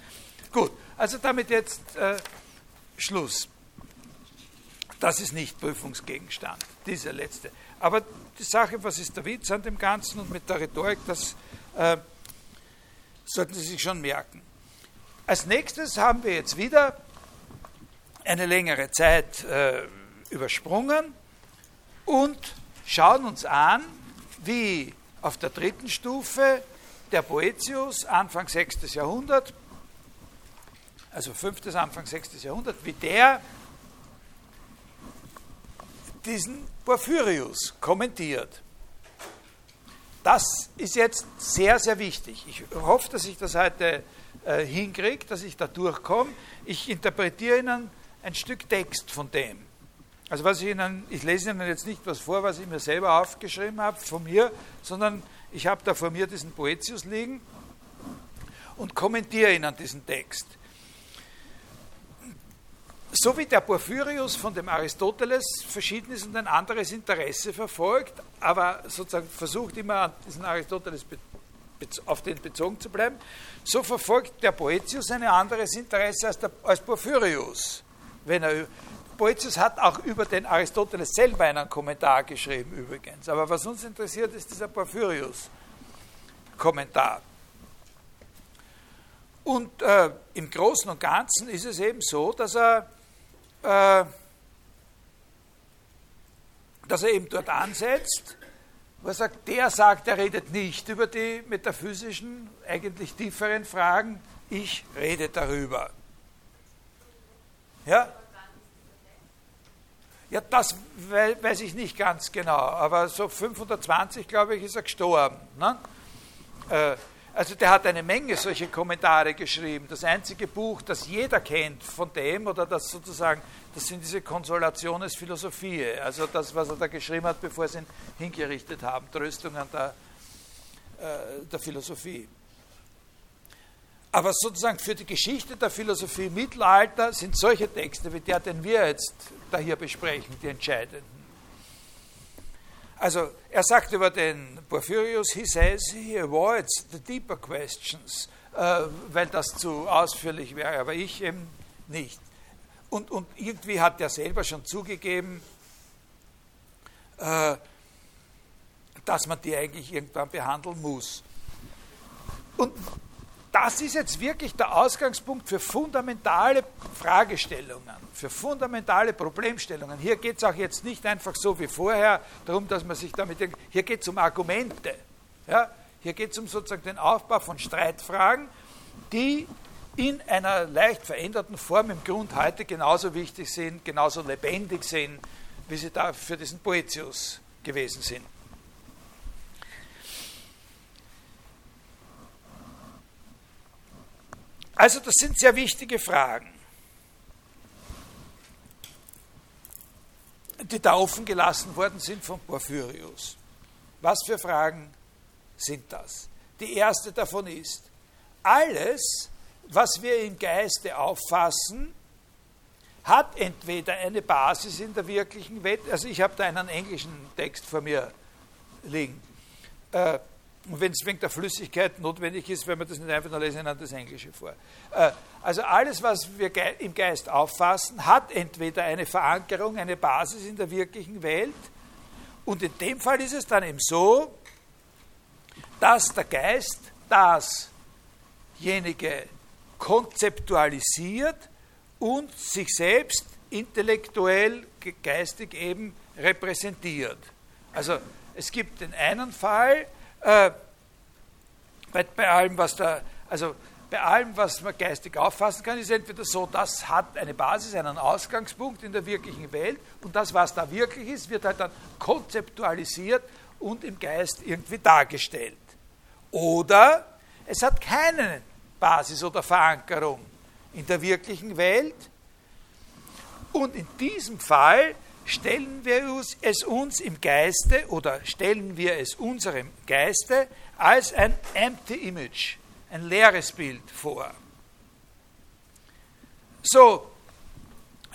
Gut, also damit jetzt äh, Schluss. Das ist nicht Prüfungsgegenstand, dieser letzte. Aber die Sache, was ist der Witz an dem Ganzen und mit der Rhetorik, das äh, sollten Sie sich schon merken. Als nächstes haben wir jetzt wieder eine längere Zeit äh, übersprungen und schauen uns an, wie auf der dritten Stufe der Boetius, Anfang 6. Jahrhundert, also 5. Anfang 6. Jahrhundert, wie der diesen Porphyrius kommentiert. Das ist jetzt sehr, sehr wichtig. Ich hoffe, dass ich das heute äh, hinkriege, dass ich da durchkomme. Ich interpretiere Ihnen ein Stück Text von dem. Also was ich Ihnen, ich lese Ihnen jetzt nicht was vor, was ich mir selber aufgeschrieben habe von mir, sondern ich habe da vor mir diesen Poetius liegen und kommentiere Ihnen diesen Text. So wie der Porphyrius von dem Aristoteles verschiedenes und ein anderes Interesse verfolgt, aber sozusagen versucht immer diesen Aristoteles auf den bezogen zu bleiben, so verfolgt der Poetius ein anderes Interesse als, der, als Porphyrius, wenn er Boetius hat auch über den Aristoteles selber einen Kommentar geschrieben übrigens. Aber was uns interessiert, ist dieser Porphyrius-Kommentar. Und äh, im Großen und Ganzen ist es eben so, dass er, äh, dass er eben dort ansetzt, wo er sagt, der sagt, er redet nicht über die metaphysischen, eigentlich tieferen Fragen, ich rede darüber. Ja? Ja, das weiß ich nicht ganz genau, aber so 520, glaube ich, ist er gestorben. Ne? Äh, also der hat eine Menge solche Kommentare geschrieben. Das einzige Buch, das jeder kennt von dem, oder das sozusagen, das sind diese Konsolationes Philosophie, also das, was er da geschrieben hat, bevor sie ihn hingerichtet haben, Tröstungen der, äh, der Philosophie. Aber sozusagen für die Geschichte der Philosophie im Mittelalter sind solche Texte wie der, den wir jetzt da hier besprechen, die entscheidenden. Also er sagt über den Porphyrius, he says he avoids the deeper questions, äh, weil das zu ausführlich wäre, aber ich eben nicht. Und, und irgendwie hat er selber schon zugegeben, äh, dass man die eigentlich irgendwann behandeln muss. Und das ist jetzt wirklich der Ausgangspunkt für fundamentale Fragestellungen, für fundamentale Problemstellungen. Hier geht es auch jetzt nicht einfach so wie vorher darum, dass man sich damit. Hier geht es um Argumente. Ja? Hier geht es um sozusagen den Aufbau von Streitfragen, die in einer leicht veränderten Form im Grund heute genauso wichtig sind, genauso lebendig sind, wie sie da für diesen Poetius gewesen sind. Also das sind sehr wichtige Fragen, die da offen gelassen worden sind von Porphyrius. Was für Fragen sind das? Die erste davon ist, alles, was wir im Geiste auffassen, hat entweder eine Basis in der wirklichen Welt, also ich habe da einen englischen Text vor mir liegen, äh, und wenn es wegen der Flüssigkeit notwendig ist, wenn man das nicht einfach nur lesen, dann das Englische vor. Äh, also alles, was wir im Geist auffassen, hat entweder eine Verankerung, eine Basis in der wirklichen Welt. Und in dem Fall ist es dann eben so, dass der Geist dasjenige konzeptualisiert und sich selbst intellektuell, geistig eben repräsentiert. Also es gibt den einen Fall, äh, bei, allem, was da, also bei allem, was man geistig auffassen kann, ist entweder so, das hat eine Basis, einen Ausgangspunkt in der wirklichen Welt und das, was da wirklich ist, wird halt dann konzeptualisiert und im Geist irgendwie dargestellt. Oder es hat keine Basis oder Verankerung in der wirklichen Welt und in diesem Fall stellen wir es uns im Geiste oder stellen wir es unserem Geiste als ein empty image, ein leeres Bild vor. So,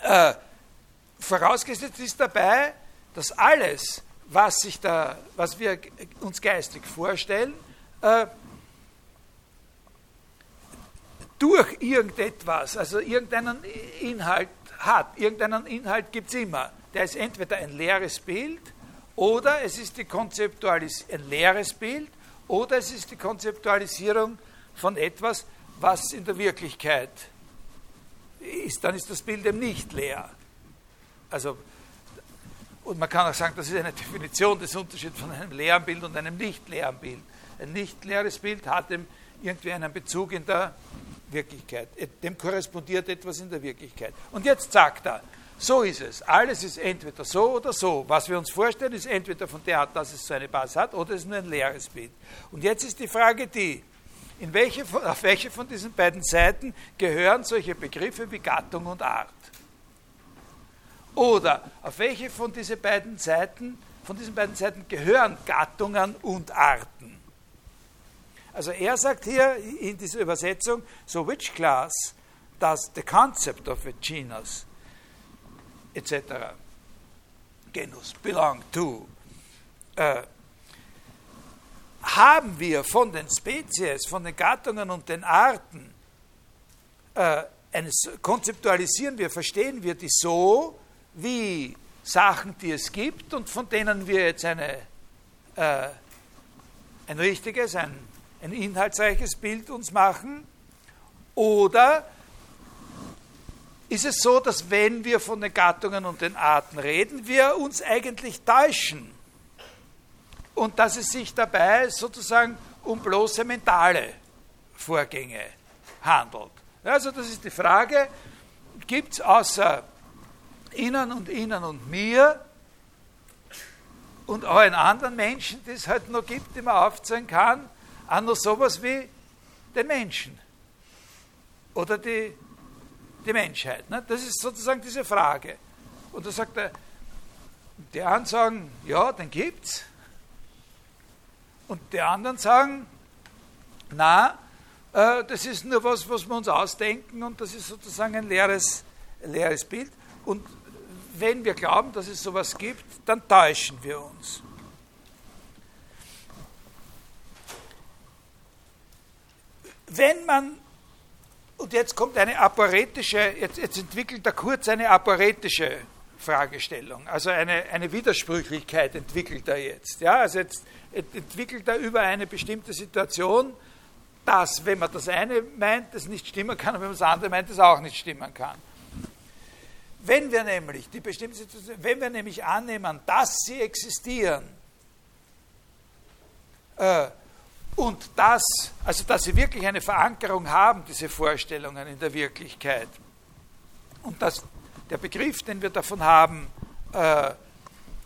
äh, vorausgesetzt ist dabei, dass alles, was, sich da, was wir uns geistig vorstellen, äh, durch irgendetwas, also irgendeinen Inhalt hat. Irgendeinen Inhalt gibt es immer der ist entweder ein leeres Bild oder es ist die Konzeptualis ein leeres Bild oder es ist die Konzeptualisierung von etwas, was in der Wirklichkeit ist. Dann ist das Bild eben nicht leer. Also, und man kann auch sagen, das ist eine Definition des Unterschieds von einem leeren Bild und einem nicht leeren Bild. Ein nicht leeres Bild hat eben irgendwie einen Bezug in der Wirklichkeit. Dem korrespondiert etwas in der Wirklichkeit. Und jetzt sagt er, so ist es. Alles ist entweder so oder so. Was wir uns vorstellen, ist entweder von der Art, dass es so eine Basis hat, oder es ist nur ein leeres Bild. Und jetzt ist die Frage die, in welche, auf welche von diesen beiden Seiten gehören solche Begriffe wie Gattung und Art? Oder auf welche von diesen beiden Seiten, von diesen beiden Seiten gehören Gattungen und Arten? Also er sagt hier in dieser Übersetzung, so which class does the concept of a genus etc. Genus, belong to. Äh, haben wir von den Spezies, von den Gattungen und den Arten, äh, eines, konzeptualisieren wir, verstehen wir die so, wie Sachen, die es gibt und von denen wir jetzt eine, äh, ein richtiges, ein, ein inhaltsreiches Bild uns machen, oder ist es so, dass wenn wir von den Gattungen und den Arten reden, wir uns eigentlich täuschen. Und dass es sich dabei sozusagen um bloße mentale Vorgänge handelt. Also das ist die Frage, gibt es außer Ihnen und Ihnen und mir und allen anderen Menschen, die es halt noch gibt, die man aufzählen kann, noch sowas wie den Menschen oder die die Menschheit. Ne? Das ist sozusagen diese Frage. Und da sagt er, die einen sagen, ja, den gibt's. Und die anderen sagen, na, äh, das ist nur was, was wir uns ausdenken und das ist sozusagen ein leeres, leeres Bild. Und wenn wir glauben, dass es sowas gibt, dann täuschen wir uns. Wenn man, und jetzt kommt eine aporetische, jetzt, jetzt entwickelt er kurz eine aporetische Fragestellung, also eine, eine Widersprüchlichkeit entwickelt er jetzt. Ja, also jetzt entwickelt er über eine bestimmte Situation, dass, wenn man das eine meint, das nicht stimmen kann, und wenn man das andere meint, das auch nicht stimmen kann. Wenn wir nämlich die bestimmte Situation, wenn wir nämlich annehmen, dass sie existieren, äh, und das, also dass sie wirklich eine Verankerung haben, diese Vorstellungen in der Wirklichkeit, und dass der Begriff, den wir davon haben, äh,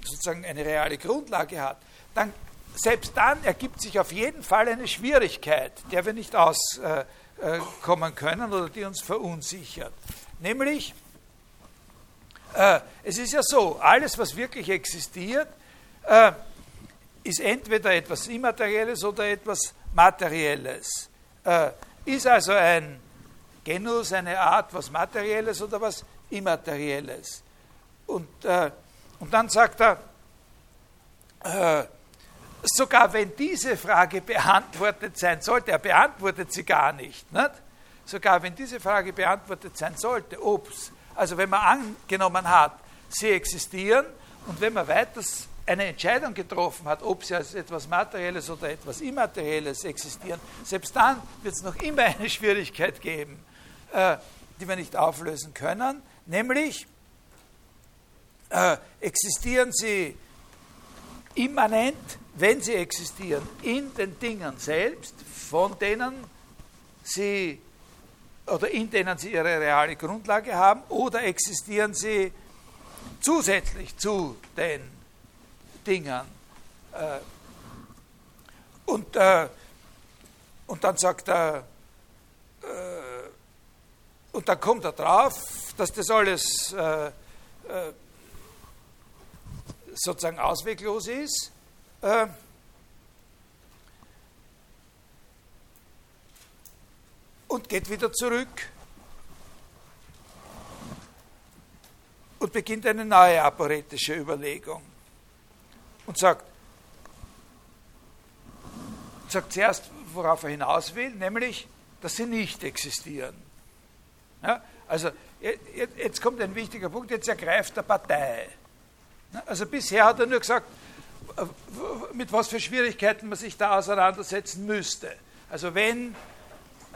sozusagen eine reale Grundlage hat, dann selbst dann ergibt sich auf jeden Fall eine Schwierigkeit, der wir nicht auskommen können oder die uns verunsichert. Nämlich, äh, es ist ja so, alles, was wirklich existiert, äh, ist entweder etwas Immaterielles oder etwas Materielles. Äh, ist also ein Genus, eine Art, was Materielles oder was Immaterielles. Und, äh, und dann sagt er, äh, sogar wenn diese Frage beantwortet sein sollte, er beantwortet sie gar nicht, nicht? sogar wenn diese Frage beantwortet sein sollte, ob also wenn man angenommen hat, sie existieren und wenn man weiter eine Entscheidung getroffen hat, ob sie als etwas Materielles oder etwas Immaterielles existieren, selbst dann wird es noch immer eine Schwierigkeit geben, äh, die wir nicht auflösen können, nämlich äh, existieren sie immanent, wenn sie existieren, in den Dingen selbst, von denen sie oder in denen sie ihre reale Grundlage haben, oder existieren sie zusätzlich zu den Dingen. Äh, und, äh, und dann sagt er, äh, und dann kommt er drauf, dass das alles sozusagen ausweglos ist. Und geht wieder zurück und beginnt eine neue aporetische Überlegung und sagt, sagt zuerst, worauf er hinaus will, nämlich, dass sie nicht existieren. Ja, also jetzt kommt ein wichtiger Punkt, jetzt ergreift er Partei. Also bisher hat er nur gesagt, mit was für Schwierigkeiten man sich da auseinandersetzen müsste. Also wenn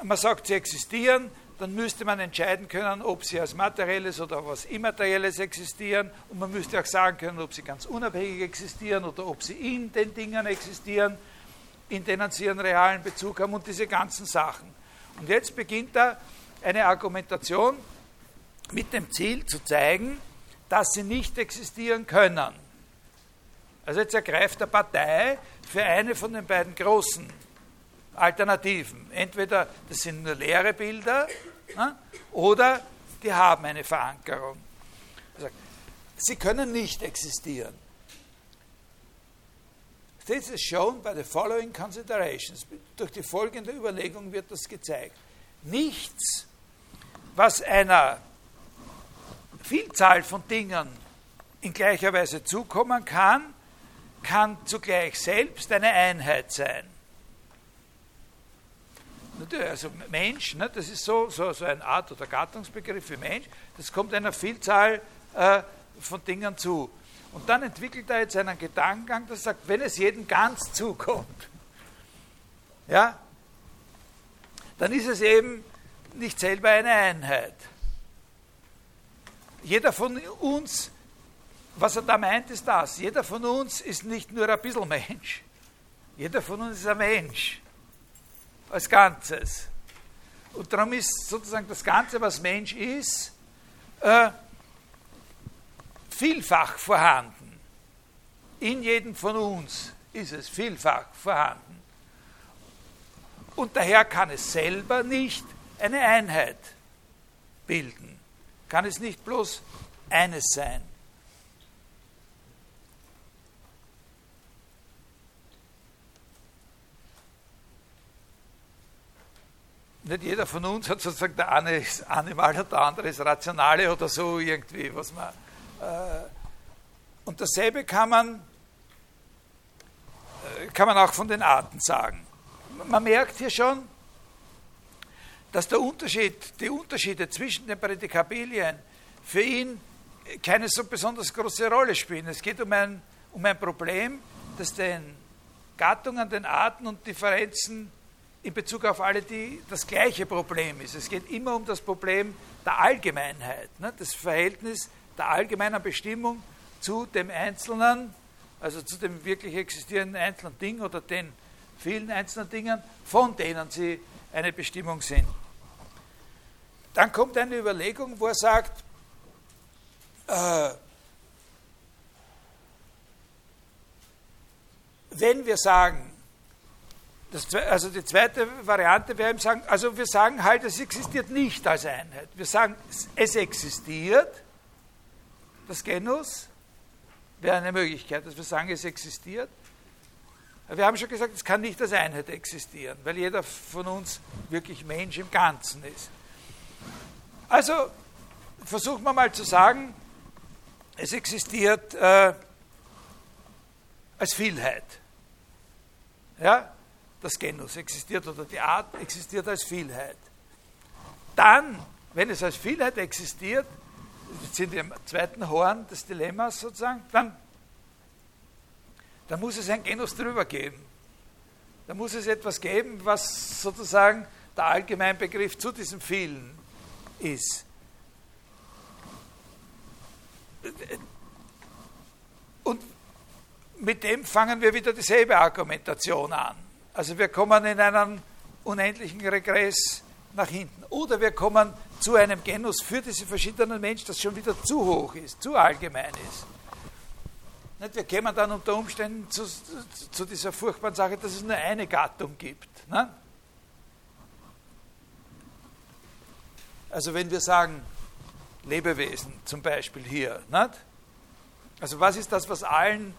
man sagt, sie existieren, dann müsste man entscheiden können, ob sie als materielles oder was immaterielles existieren und man müsste auch sagen können, ob sie ganz unabhängig existieren oder ob sie in den Dingen existieren, in denen sie einen realen Bezug haben und diese ganzen Sachen. Und jetzt beginnt er eine Argumentation mit dem Ziel zu zeigen, dass sie nicht existieren können. Also jetzt ergreift er Partei für eine von den beiden großen Alternativen. Entweder das sind nur leere Bilder ne, oder die haben eine Verankerung. Sie können nicht existieren. This is shown by the following considerations. Durch die folgende Überlegung wird das gezeigt. Nichts, was einer Vielzahl von Dingen in gleicher Weise zukommen kann, kann zugleich selbst eine Einheit sein. Also Mensch, ne, das ist so, so, so eine Art oder Gattungsbegriff für Mensch, das kommt einer Vielzahl äh, von Dingen zu. Und dann entwickelt er jetzt einen Gedankengang, der sagt, wenn es jedem ganz zukommt, ja, dann ist es eben nicht selber eine Einheit. Jeder von uns, was er da meint, ist das. Jeder von uns ist nicht nur ein bisschen Mensch. Jeder von uns ist ein Mensch. Als Ganzes. Und darum ist sozusagen das Ganze, was Mensch ist, äh, vielfach vorhanden. In jedem von uns ist es vielfach vorhanden. Und daher kann es selber nicht eine Einheit bilden kann es nicht bloß eines sein. Nicht jeder von uns hat sozusagen, der eine ist Animal und der andere ist Rationale oder so irgendwie, was man. Äh, und dasselbe kann man, äh, kann man auch von den Arten sagen. Man merkt hier schon, dass der Unterschied, die Unterschiede zwischen den Prädikabilien für ihn keine so besonders große Rolle spielen. Es geht um ein, um ein Problem, das den Gattungen, den Arten und Differenzen in Bezug auf alle die das gleiche Problem ist. Es geht immer um das Problem der Allgemeinheit, ne? das Verhältnis der allgemeinen Bestimmung zu dem Einzelnen, also zu dem wirklich existierenden einzelnen Ding oder den vielen einzelnen Dingen, von denen sie eine Bestimmung sind. Dann kommt eine Überlegung, wo er sagt, äh, wenn wir sagen, das, also die zweite Variante wäre sagen, also wir sagen halt, es existiert nicht als Einheit. Wir sagen, es existiert, das Genus wäre eine Möglichkeit, dass wir sagen, es existiert. Wir haben schon gesagt, es kann nicht als Einheit existieren, weil jeder von uns wirklich Mensch im Ganzen ist. Also versuchen wir mal zu sagen, es existiert äh, als Vielheit. Ja, das Genus existiert oder die Art existiert als Vielheit. Dann, wenn es als Vielheit existiert, sind wir im zweiten Horn des Dilemmas sozusagen, dann, dann muss es ein Genus drüber geben. Da muss es etwas geben, was sozusagen der Allgemeinbegriff zu diesem Vielen ist. Und mit dem fangen wir wieder dieselbe Argumentation an. Also wir kommen in einen unendlichen Regress nach hinten. Oder wir kommen zu einem Genus für diese verschiedenen Menschen, das schon wieder zu hoch ist, zu allgemein ist. Wir kommen dann unter Umständen zu, zu dieser furchtbaren Sache, dass es nur eine Gattung gibt. Also wenn wir sagen, Lebewesen zum Beispiel hier. Nicht? Also was ist das, was allen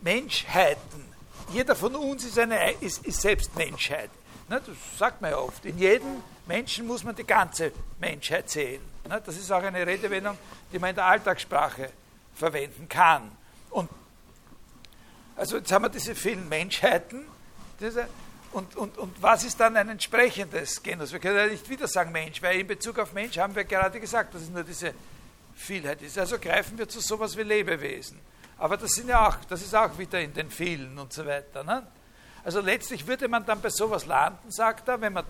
Menschheiten, jeder von uns ist, eine, ist, ist selbst Menschheit. Nicht? Das sagt man ja oft. In jedem Menschen muss man die ganze Menschheit sehen. Nicht? Das ist auch eine Redewendung, die man in der Alltagssprache verwenden kann. Und also jetzt haben wir diese vielen Menschheiten, diese, und, und, und was ist dann ein entsprechendes Genus? Wir können ja nicht wieder sagen Mensch, weil in Bezug auf Mensch haben wir gerade gesagt, dass es nur diese Vielheit ist. Also greifen wir zu sowas wie Lebewesen. Aber das, sind ja auch, das ist auch wieder in den vielen und so weiter. Ne? Also letztlich würde man dann bei sowas landen, sagt er, wenn man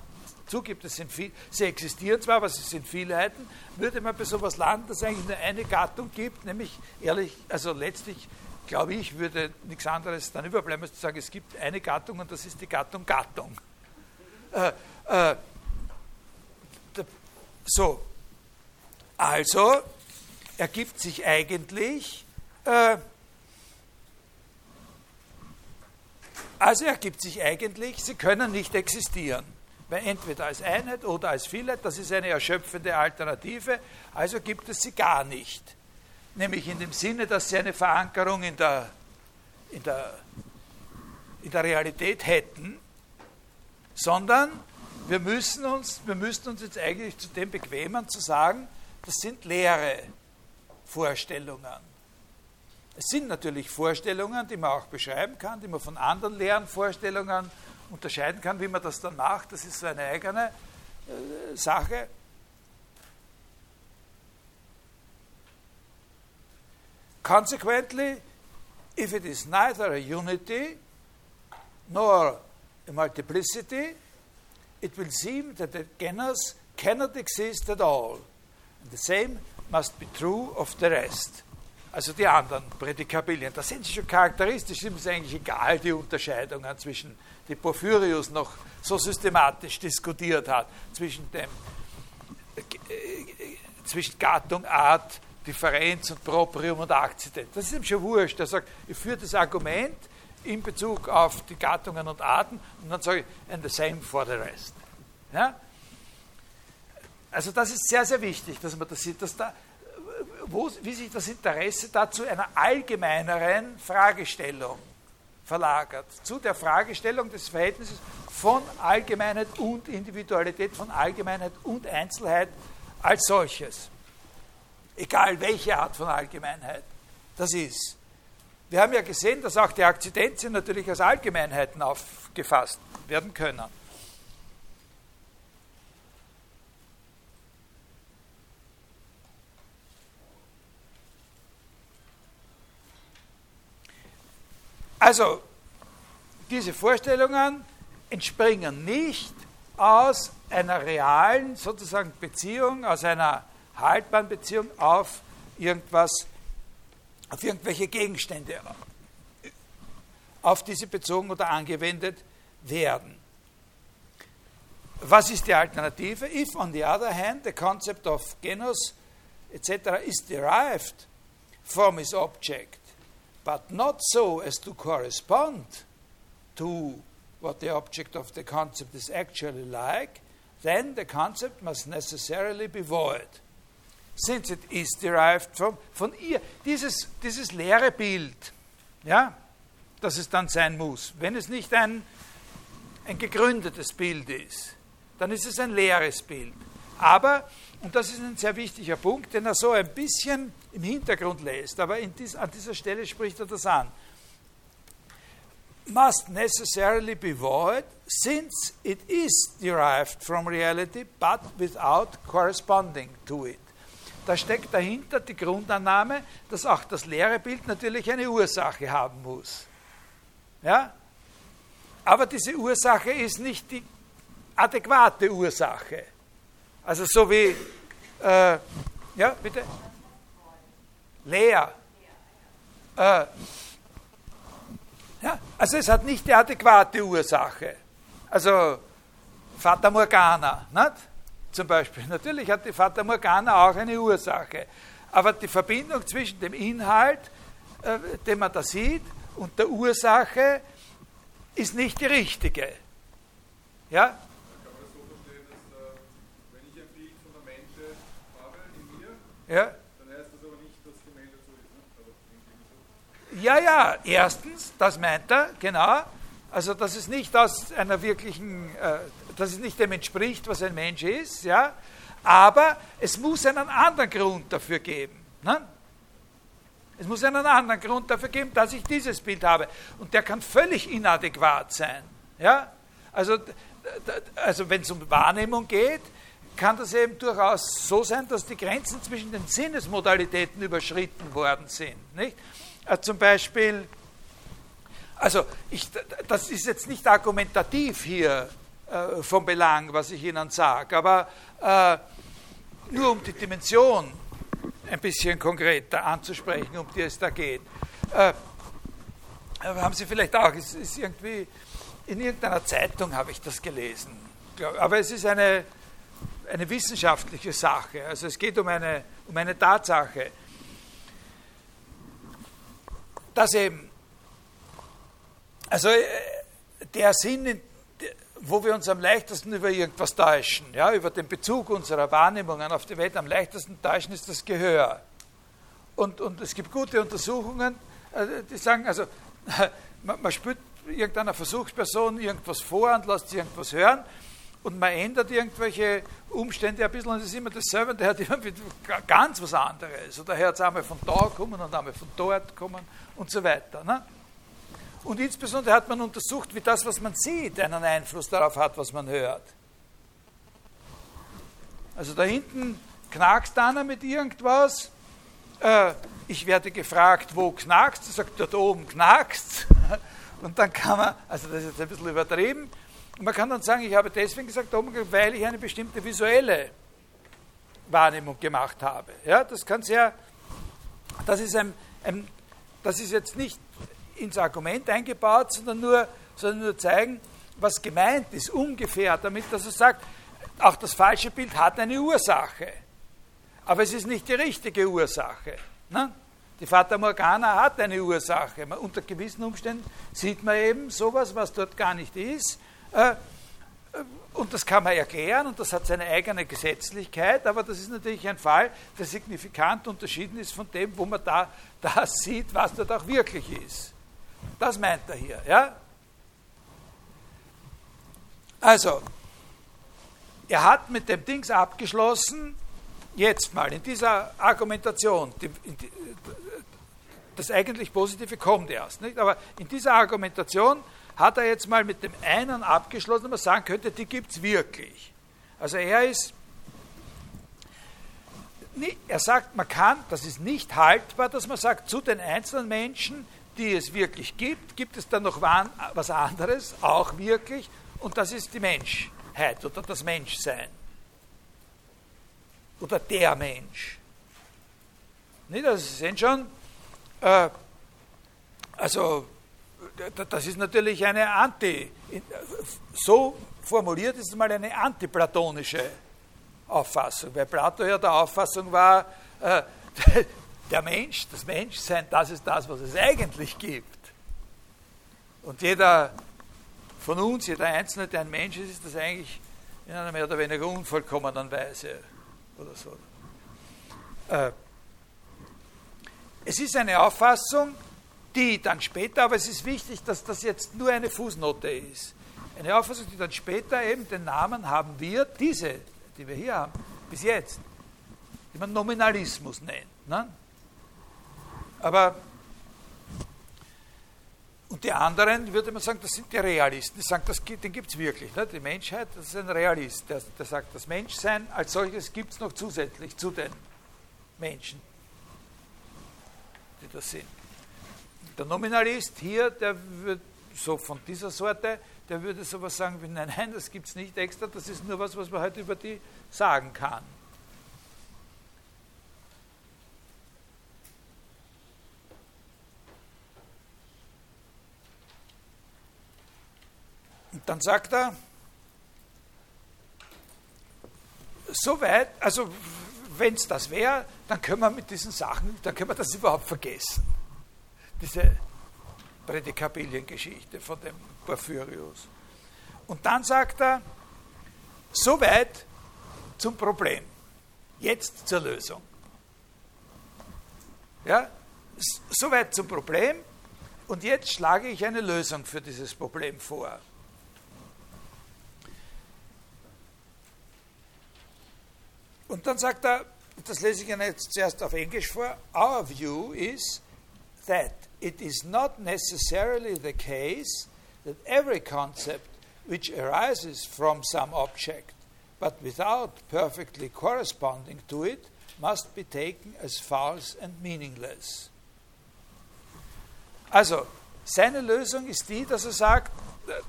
zugibt, es sind viel, sie existieren zwar, aber sie sind Vielheiten, würde man bei sowas landen, dass es eigentlich nur eine Gattung gibt, nämlich ehrlich, also letztlich glaube ich, würde nichts anderes dann überbleiben, als zu sagen, es gibt eine Gattung und das ist die Gattung Gattung. Äh, äh, so, also ergibt sich eigentlich, äh, also ergibt sich eigentlich, sie können nicht existieren. Weil entweder als Einheit oder als Vielheit, das ist eine erschöpfende Alternative, also gibt es sie gar nicht nämlich in dem Sinne, dass sie eine Verankerung in der, in der, in der Realität hätten, sondern wir müssen, uns, wir müssen uns jetzt eigentlich zu dem bequemen, zu sagen, das sind leere Vorstellungen. Es sind natürlich Vorstellungen, die man auch beschreiben kann, die man von anderen leeren Vorstellungen unterscheiden kann, wie man das dann macht. Das ist so eine eigene äh, Sache. Consequently, if it is neither a unity nor a multiplicity, it will seem that the genus cannot exist at all. And the same must be true of the rest. Also die anderen Prädikabilien. Das sind sie schon charakteristisch, ist es eigentlich egal, die Unterscheidungen zwischen, die Porphyrius noch so systematisch diskutiert hat, zwischen dem äh, zwischen Gattung, Art, Differenz und Proprium und Akzident. Das ist ihm schon wurscht. Er sagt, ich führe das Argument in Bezug auf die Gattungen und Arten und dann sage ich, and the same for the rest. Ja? Also das ist sehr, sehr wichtig, dass man das sieht, dass da, wo, wie sich das Interesse dazu einer allgemeineren Fragestellung verlagert. Zu der Fragestellung des Verhältnisses von Allgemeinheit und Individualität, von Allgemeinheit und Einzelheit als solches egal welche Art von Allgemeinheit das ist. Wir haben ja gesehen, dass auch die Akzidenzien natürlich als Allgemeinheiten aufgefasst werden können. Also, diese Vorstellungen entspringen nicht aus einer realen sozusagen Beziehung, aus einer haltbaren Beziehung auf irgendwas, auf irgendwelche Gegenstände, auf die sie bezogen oder angewendet werden. Was ist die Alternative? If, on the other hand, the concept of genus etc. is derived from its object, but not so as to correspond to what the object of the concept is actually like, then the concept must necessarily be void. Since it is derived from, von ihr. Dieses, dieses leere Bild, ja, das es dann sein muss, wenn es nicht ein, ein gegründetes Bild ist, dann ist es ein leeres Bild. Aber, und das ist ein sehr wichtiger Punkt, den er so ein bisschen im Hintergrund lässt, aber dies, an dieser Stelle spricht er das an must necessarily be void since it is derived from reality but without corresponding to it. Da steckt dahinter die Grundannahme, dass auch das leere Bild natürlich eine Ursache haben muss. Ja? Aber diese Ursache ist nicht die adäquate Ursache. Also so wie, äh, ja, bitte? Leer. Äh, ja? Also es hat nicht die adäquate Ursache. Also Fata Morgana, nicht? zum Beispiel. Natürlich hat die Fata Morgana auch eine Ursache. Aber die Verbindung zwischen dem Inhalt, äh, den man da sieht, und der Ursache ist nicht die richtige. Ja? Ja. Ja, ja, erstens, das meint er, genau. Also, dass es nicht aus einer wirklichen, äh, dass es nicht dem entspricht, was ein Mensch ist, ja. Aber es muss einen anderen Grund dafür geben. Ne? Es muss einen anderen Grund dafür geben, dass ich dieses Bild habe. Und der kann völlig inadäquat sein. Ja? Also, also wenn es um Wahrnehmung geht, kann das eben durchaus so sein, dass die Grenzen zwischen den Sinnesmodalitäten überschritten worden sind. Nicht? Äh, zum Beispiel, also ich, das ist jetzt nicht argumentativ hier äh, vom Belang, was ich Ihnen sage, aber äh, nur um die Dimension ein bisschen konkreter anzusprechen, um die es da geht. Äh, haben Sie vielleicht auch, es ist irgendwie, in irgendeiner Zeitung habe ich das gelesen, aber es ist eine, eine wissenschaftliche Sache, also es geht um eine, um eine Tatsache dass eben, also äh, der Sinn, wo wir uns am leichtesten über irgendwas täuschen, ja, über den Bezug unserer Wahrnehmungen auf die Welt am leichtesten täuschen, ist das Gehör. Und, und es gibt gute Untersuchungen, äh, die sagen, also man, man spürt irgendeiner Versuchsperson irgendwas vor und lässt irgendwas hören und man ändert irgendwelche Umstände ein bisschen und es ist immer dasselbe und der hat immer ganz was anderes. Oder er hat es einmal von da kommen und einmal von dort kommen und so weiter. Ne? Und insbesondere hat man untersucht, wie das, was man sieht, einen Einfluss darauf hat, was man hört. Also da hinten knackst einer mit irgendwas. Äh, ich werde gefragt, wo knackst? Er sagt, dort oben knackst. Und dann kann man, also das ist jetzt ein bisschen übertrieben, man kann dann sagen, ich habe deswegen gesagt, weil ich eine bestimmte visuelle Wahrnehmung gemacht habe. Ja, das kann sehr, das ist, ein, ein, das ist jetzt nicht ins Argument eingebaut, sondern nur, sondern nur zeigen, was gemeint ist, ungefähr, damit dass er sagt, auch das falsche Bild hat eine Ursache. Aber es ist nicht die richtige Ursache. Ne? Die Fata Morgana hat eine Ursache. unter gewissen Umständen sieht man eben sowas, was dort gar nicht ist. Äh, äh, und das kann man erklären und das hat seine eigene Gesetzlichkeit, aber das ist natürlich ein Fall, der signifikant unterschieden ist von dem, wo man da das sieht, was dort auch wirklich ist. Das meint er hier. Ja? Also, er hat mit dem Dings abgeschlossen, jetzt mal in dieser Argumentation, die, die, das eigentlich Positive kommt erst, nicht? aber in dieser Argumentation hat er jetzt mal mit dem einen abgeschlossen, man sagen könnte, die gibt es wirklich. Also er ist, er sagt, man kann, das ist nicht haltbar, dass man sagt, zu den einzelnen Menschen, die es wirklich gibt, gibt es dann noch was anderes, auch wirklich, und das ist die Menschheit oder das Menschsein. Oder der Mensch. Nicht, also sind schon, äh, also das ist natürlich eine Anti, so formuliert ist es mal eine antiplatonische Auffassung, weil Plato ja der Auffassung war, äh, der Mensch, das Menschsein, das ist das, was es eigentlich gibt. Und jeder von uns, jeder Einzelne, der ein Mensch ist, ist das eigentlich in einer mehr oder weniger unvollkommenen Weise oder so. Äh, es ist eine Auffassung, die dann später, aber es ist wichtig, dass das jetzt nur eine Fußnote ist, eine Auffassung, die dann später eben den Namen haben wird, diese, die wir hier haben, bis jetzt, die man Nominalismus nennt. Ne? Aber und die anderen, würde man sagen, das sind die Realisten. Die sagen, das, den gibt es wirklich. Ne? Die Menschheit, das ist ein Realist. Der, der sagt, das Menschsein als solches gibt es noch zusätzlich zu den Menschen, die das sind. Der Nominalist hier, der wird so von dieser Sorte, der würde sowas sagen wie, nein, nein, das gibt es nicht extra, das ist nur was, was man heute über die sagen kann. Und dann sagt er, soweit, also wenn es das wäre, dann können wir mit diesen Sachen, dann können wir das überhaupt vergessen. Diese Prädikabiliengeschichte von dem Porphyrius. Und dann sagt er, soweit zum Problem, jetzt zur Lösung. Ja, soweit zum Problem und jetzt schlage ich eine Lösung für dieses Problem vor. Und dann sagt er, das lese ich Ihnen jetzt zuerst auf Englisch vor, our view is that it is not necessarily the case that every concept which arises from some object, but without perfectly corresponding to it, must be taken as false and meaningless. Also, seine Lösung ist die, dass er sagt,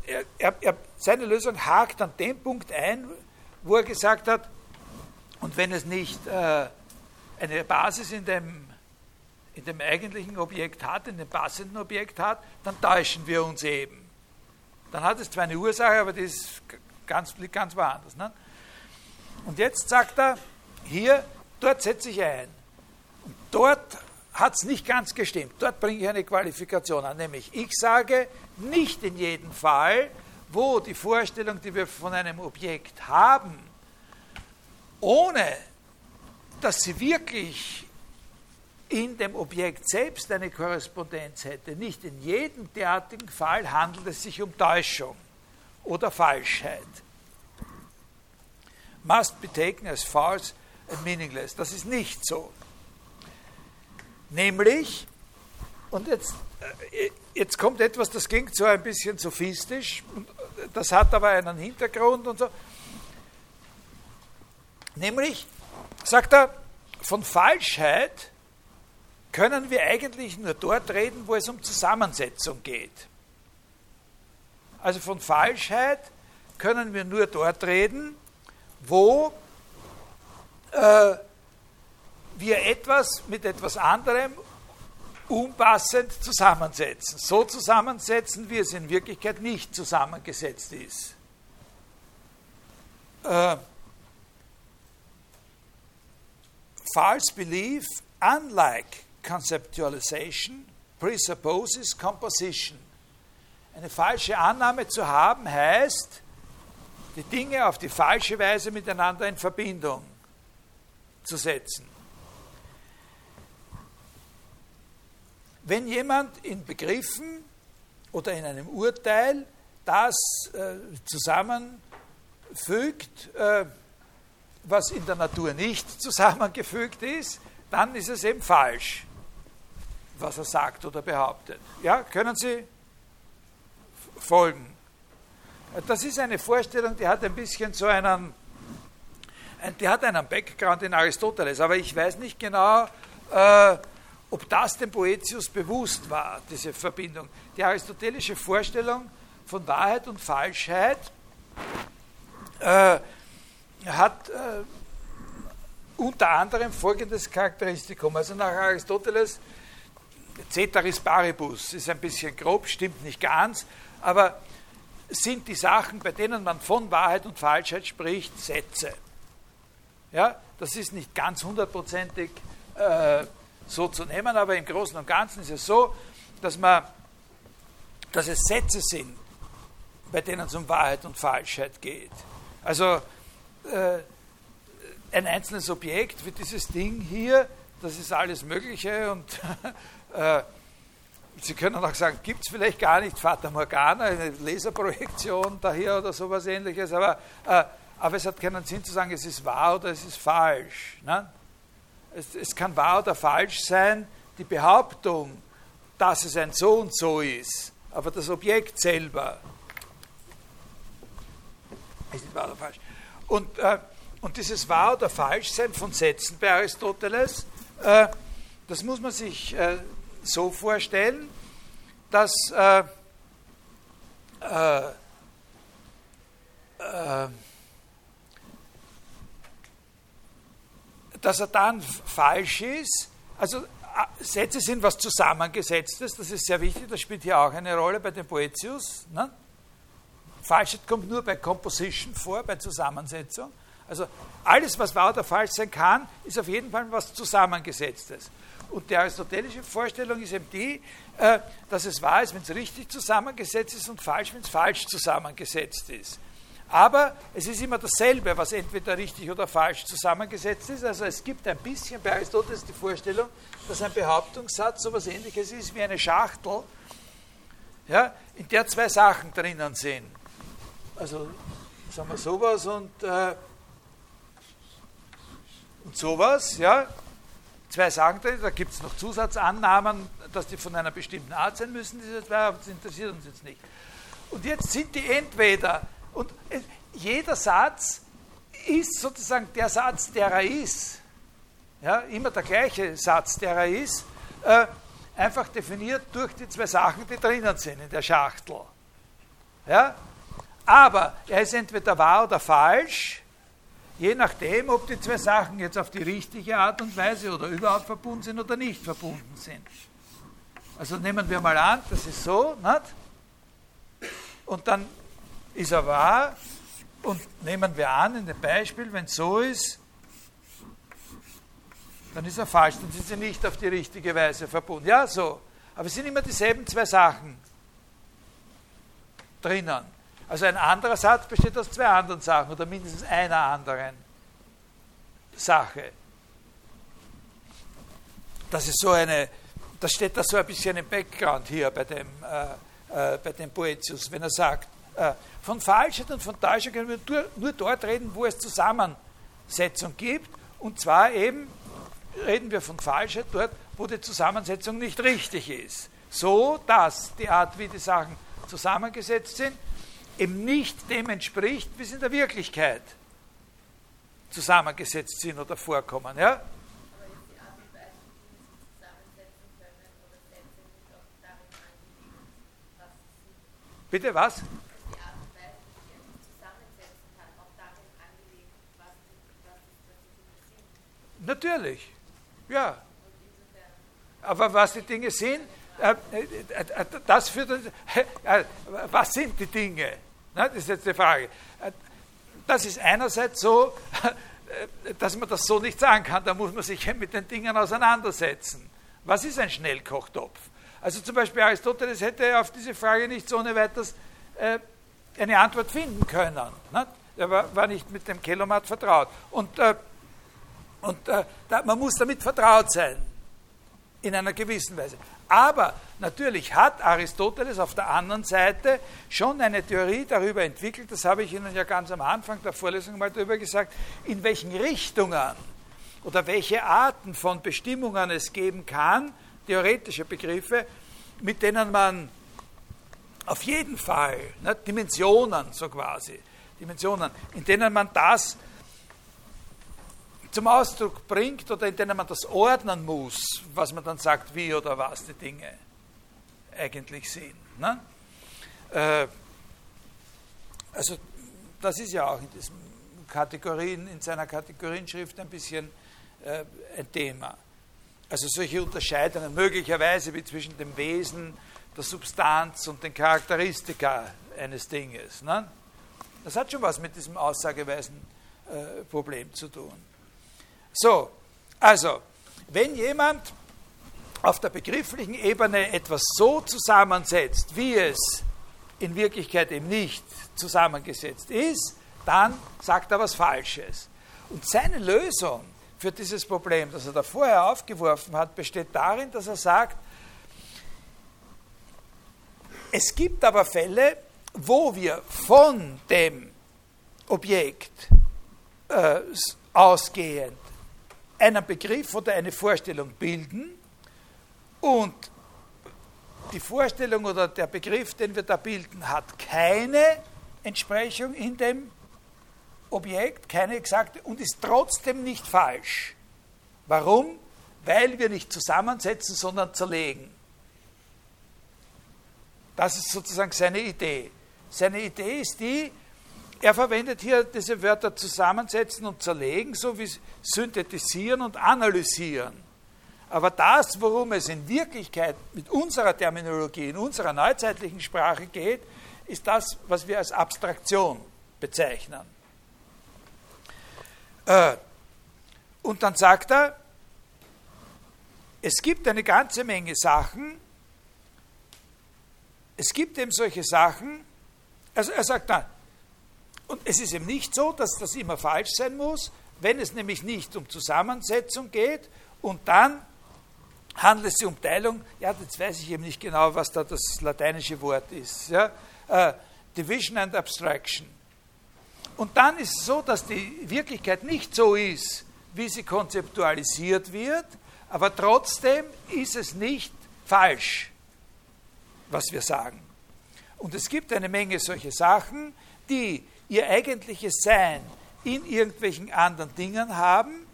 er, er, er, seine Lösung hakt an dem Punkt ein, wo er gesagt hat, und wenn es nicht äh, eine Basis in dem, in dem eigentlichen Objekt hat, in dem passenden Objekt hat, dann täuschen wir uns eben. Dann hat es zwar eine Ursache, aber die ist ganz, liegt ganz woanders. Ne? Und jetzt sagt er, hier, dort setze ich ein. Und dort hat es nicht ganz gestimmt. Dort bringe ich eine Qualifikation an, nämlich ich sage, nicht in jedem Fall, wo die Vorstellung, die wir von einem Objekt haben, ohne dass sie wirklich in dem Objekt selbst eine Korrespondenz hätte. Nicht in jedem derartigen Fall handelt es sich um Täuschung oder Falschheit. Must be taken as false and meaningless. Das ist nicht so. Nämlich, und jetzt, äh, jetzt kommt etwas, das klingt so ein bisschen sophistisch, das hat aber einen Hintergrund und so. Nämlich, sagt er, von Falschheit können wir eigentlich nur dort reden, wo es um Zusammensetzung geht. Also von Falschheit können wir nur dort reden, wo äh, wir etwas mit etwas anderem unpassend zusammensetzen. So zusammensetzen, wie es in Wirklichkeit nicht zusammengesetzt ist. Äh, false belief, unlike conceptualization, presupposes composition. Eine falsche Annahme zu haben heißt, die Dinge auf die falsche Weise miteinander in Verbindung zu setzen. Wenn jemand in Begriffen oder in einem Urteil das äh, zusammenfügt, äh, was in der Natur nicht zusammengefügt ist, dann ist es eben falsch, was er sagt oder behauptet. Ja, können Sie folgen? Das ist eine Vorstellung, die hat ein bisschen so einen, die hat einen Background in Aristoteles, aber ich weiß nicht genau, äh, ob das dem Boetius bewusst war, diese Verbindung. Die aristotelische Vorstellung von Wahrheit und Falschheit äh, hat äh, unter anderem folgendes Charakteristikum. Also nach Aristoteles, Ceteris Paribus ist ein bisschen grob, stimmt nicht ganz, aber sind die Sachen, bei denen man von Wahrheit und Falschheit spricht, Sätze. Ja, das ist nicht ganz hundertprozentig äh, so zu nehmen, aber im Großen und Ganzen ist es so, dass, man, dass es Sätze sind, bei denen es um Wahrheit und Falschheit geht. Also äh, ein einzelnes Objekt wie dieses Ding hier, das ist alles Mögliche und äh, Sie können auch sagen, gibt es vielleicht gar nicht Fata Morgana, eine Laserprojektion daher oder sowas ähnliches, aber, äh, aber es hat keinen Sinn zu sagen, es ist wahr oder es ist falsch. Ne? Es, es kann wahr oder falsch sein, die Behauptung, dass es ein so und so ist, aber das Objekt selber ist nicht wahr oder falsch. Und, äh, und dieses wahr oder falsch sein von Sätzen bei Aristoteles, äh, das muss man sich äh, so vorstellen, dass äh, äh, äh, dass er dann falsch ist. Also äh, Sätze sind was Zusammengesetztes, das ist sehr wichtig, das spielt hier auch eine Rolle bei dem Poetius. Ne? Falschheit kommt nur bei Composition vor, bei Zusammensetzung. Also alles, was wahr oder falsch sein kann, ist auf jeden Fall was Zusammengesetztes. Und die aristotelische Vorstellung ist eben die, äh, dass es wahr ist, wenn es richtig zusammengesetzt ist und falsch, wenn es falsch zusammengesetzt ist. Aber es ist immer dasselbe, was entweder richtig oder falsch zusammengesetzt ist. Also es gibt ein bisschen bei Aristoteles die Vorstellung, dass ein Behauptungssatz so etwas ähnliches ist wie eine Schachtel, ja, in der zwei Sachen drinnen sind. Also sagen wir sowas und, äh, und sowas, ja, zwei drin, da gibt es noch Zusatzannahmen, dass die von einer bestimmten Art sein müssen, diese zwei, aber das interessiert uns jetzt nicht. Und jetzt sind die entweder, und jeder Satz ist sozusagen der Satz, der er ist. Ja, immer der gleiche Satz, der er ist, äh, einfach definiert durch die zwei Sachen, die drinnen sind in der Schachtel. Ja? Aber er ist entweder wahr oder falsch, je nachdem, ob die zwei Sachen jetzt auf die richtige Art und Weise oder überhaupt verbunden sind oder nicht verbunden sind. Also nehmen wir mal an, das ist so, nicht? und dann ist er wahr, und nehmen wir an, in dem Beispiel, wenn es so ist, dann ist er falsch, dann sind sie nicht auf die richtige Weise verbunden. Ja, so. Aber es sind immer dieselben zwei Sachen drinnen. Also ein anderer Satz besteht aus zwei anderen Sachen oder mindestens einer anderen Sache. Das ist so eine, das steht da so ein bisschen im Background hier bei dem, äh, äh, bei dem Poetius, wenn er sagt, äh, von Falschheit und von Täuschung können wir nur, nur dort reden, wo es Zusammensetzung gibt. Und zwar eben reden wir von Falschheit dort, wo die Zusammensetzung nicht richtig ist. So, dass die Art, wie die Sachen zusammengesetzt sind, eben nicht dem entspricht, wie es in der Wirklichkeit zusammengesetzt sind oder vorkommen. Ja? Bitte was? Natürlich, ja. Aber was die Dinge sind, äh, äh, äh, das führt, was sind die Dinge? Das ist jetzt die Frage. Das ist einerseits so, dass man das so nicht sagen kann, da muss man sich mit den Dingen auseinandersetzen. Was ist ein Schnellkochtopf? Also zum Beispiel Aristoteles hätte auf diese Frage nicht so ohne weiteres eine Antwort finden können. Er war, nicht mit dem Kelomat vertraut. Und, und man muss damit vertraut sein, in einer gewissen Weise. Aber natürlich hat Aristoteles auf der anderen Seite schon eine Theorie darüber entwickelt, das habe ich Ihnen ja ganz am Anfang der Vorlesung mal darüber gesagt, in welchen Richtungen oder welche Arten von Bestimmungen es geben kann, theoretische Begriffe, mit denen man auf jeden Fall, ne, Dimensionen so quasi, Dimensionen, in denen man das zum Ausdruck bringt oder in denen man das ordnen muss, was man dann sagt, wie oder was die Dinge eigentlich sind. Ne? Äh, also das ist ja auch in diesen Kategorien, in seiner Kategorienschrift ein bisschen äh, ein Thema. Also solche Unterscheidungen möglicherweise wie zwischen dem Wesen, der Substanz und den Charakteristika eines Dinges. Ne? Das hat schon was mit diesem aussageweisen äh, Problem zu tun. So, also, wenn jemand auf der begrifflichen Ebene etwas so zusammensetzt, wie es in Wirklichkeit eben nicht zusammengesetzt ist, dann sagt er was Falsches. Und seine Lösung für dieses Problem, das er da vorher aufgeworfen hat, besteht darin, dass er sagt, es gibt aber Fälle, wo wir von dem Objekt äh, ausgehend einen Begriff oder eine Vorstellung bilden und die Vorstellung oder der Begriff, den wir da bilden, hat keine Entsprechung in dem Objekt, keine exakte und ist trotzdem nicht falsch. Warum? Weil wir nicht zusammensetzen, sondern zerlegen. Das ist sozusagen seine Idee. Seine Idee ist die, er verwendet hier diese Wörter zusammensetzen und zerlegen, so wie synthetisieren und analysieren. Aber das, worum es in Wirklichkeit mit unserer Terminologie, in unserer neuzeitlichen Sprache geht, ist das, was wir als Abstraktion bezeichnen. Äh, und dann sagt er, es gibt eine ganze Menge Sachen, es gibt eben solche Sachen, also er sagt dann, und es ist eben nicht so, dass das immer falsch sein muss, wenn es nämlich nicht um Zusammensetzung geht und dann handelt es sich um Teilung, ja, jetzt weiß ich eben nicht genau, was da das lateinische Wort ist, ja, uh, Division and Abstraction. Und dann ist es so, dass die Wirklichkeit nicht so ist, wie sie konzeptualisiert wird, aber trotzdem ist es nicht falsch, was wir sagen. Und es gibt eine Menge solche Sachen, die ihr eigentliches Sein in irgendwelchen anderen Dingen haben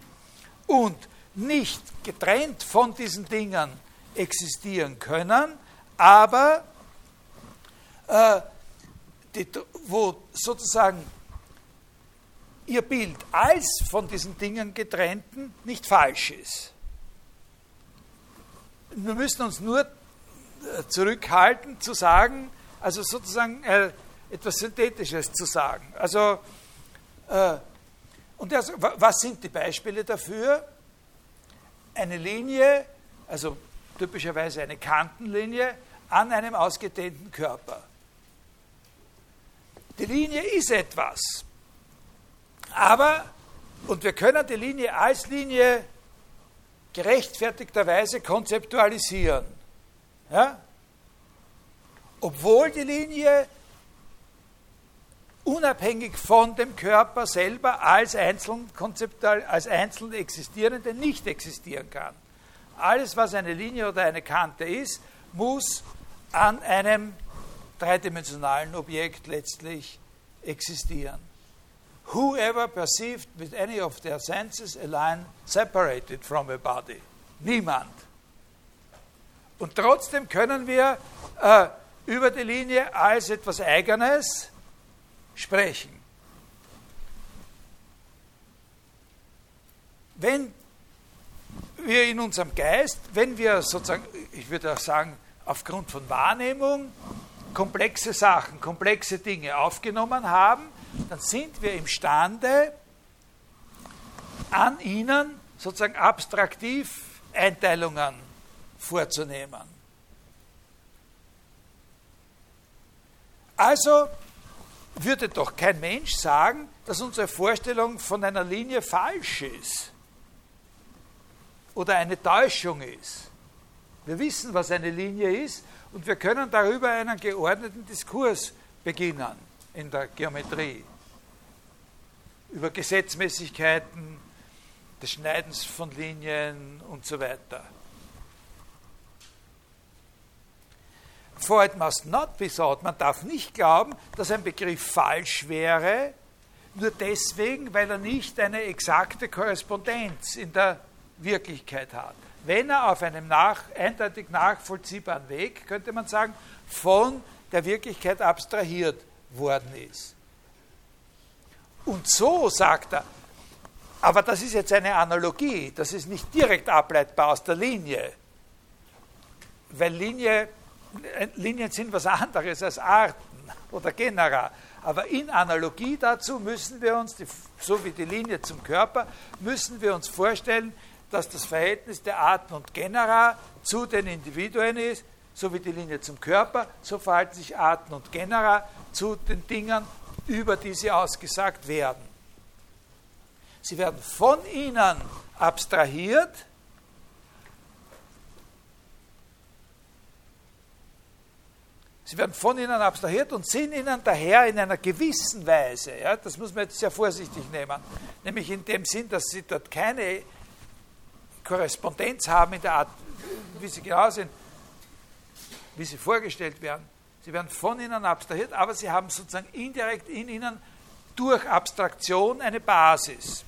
und nicht getrennt von diesen Dingen existieren können, aber äh, die, wo sozusagen ihr Bild als von diesen Dingen getrennten nicht falsch ist. Wir müssen uns nur äh, zurückhalten zu sagen, also sozusagen äh, etwas Synthetisches zu sagen. Also, äh, und das, was sind die Beispiele dafür? Eine Linie, also typischerweise eine Kantenlinie, an einem ausgedehnten Körper. Die Linie ist etwas. Aber, und wir können die Linie als Linie gerechtfertigterweise konzeptualisieren. Ja? Obwohl die Linie unabhängig von dem Körper selber als einzeln, konzeptual, als einzeln existierende nicht existieren kann. Alles, was eine Linie oder eine Kante ist, muss an einem dreidimensionalen Objekt letztlich existieren. Whoever perceived with any of their senses a line separated from a body? Niemand. Und trotzdem können wir äh, über die Linie als etwas Eigenes sprechen. Wenn wir in unserem Geist, wenn wir sozusagen, ich würde auch sagen, aufgrund von Wahrnehmung komplexe Sachen, komplexe Dinge aufgenommen haben, dann sind wir imstande, an ihnen sozusagen abstraktiv Einteilungen vorzunehmen. Also würde doch kein Mensch sagen, dass unsere Vorstellung von einer Linie falsch ist oder eine Täuschung ist. Wir wissen, was eine Linie ist und wir können darüber einen geordneten Diskurs beginnen in der Geometrie. Über Gesetzmäßigkeiten des Schneidens von Linien und so weiter. For must not be thought, man darf nicht glauben, dass ein Begriff falsch wäre, nur deswegen, weil er nicht eine exakte Korrespondenz in der Wirklichkeit hat. Wenn er auf einem nach, eindeutig nachvollziehbaren Weg, könnte man sagen, von der Wirklichkeit abstrahiert worden ist. Und so sagt er, aber das ist jetzt eine Analogie, das ist nicht direkt ableitbar aus der Linie, weil Linie, Linien sind was anderes als Arten oder Genera. Aber in Analogie dazu müssen wir uns, so wie die Linie zum Körper, müssen wir uns vorstellen, dass das Verhältnis der Arten und Genera zu den Individuen ist, so wie die Linie zum Körper, so verhalten sich Arten und Genera zu den Dingen, über die sie ausgesagt werden. Sie werden von ihnen abstrahiert. Sie werden von ihnen abstrahiert und sind ihnen daher in einer gewissen Weise, ja, das muss man jetzt sehr vorsichtig nehmen, nämlich in dem Sinn, dass sie dort keine Korrespondenz haben in der Art, wie sie genau sind, wie sie vorgestellt werden. Sie werden von ihnen abstrahiert, aber sie haben sozusagen indirekt in ihnen durch Abstraktion eine Basis.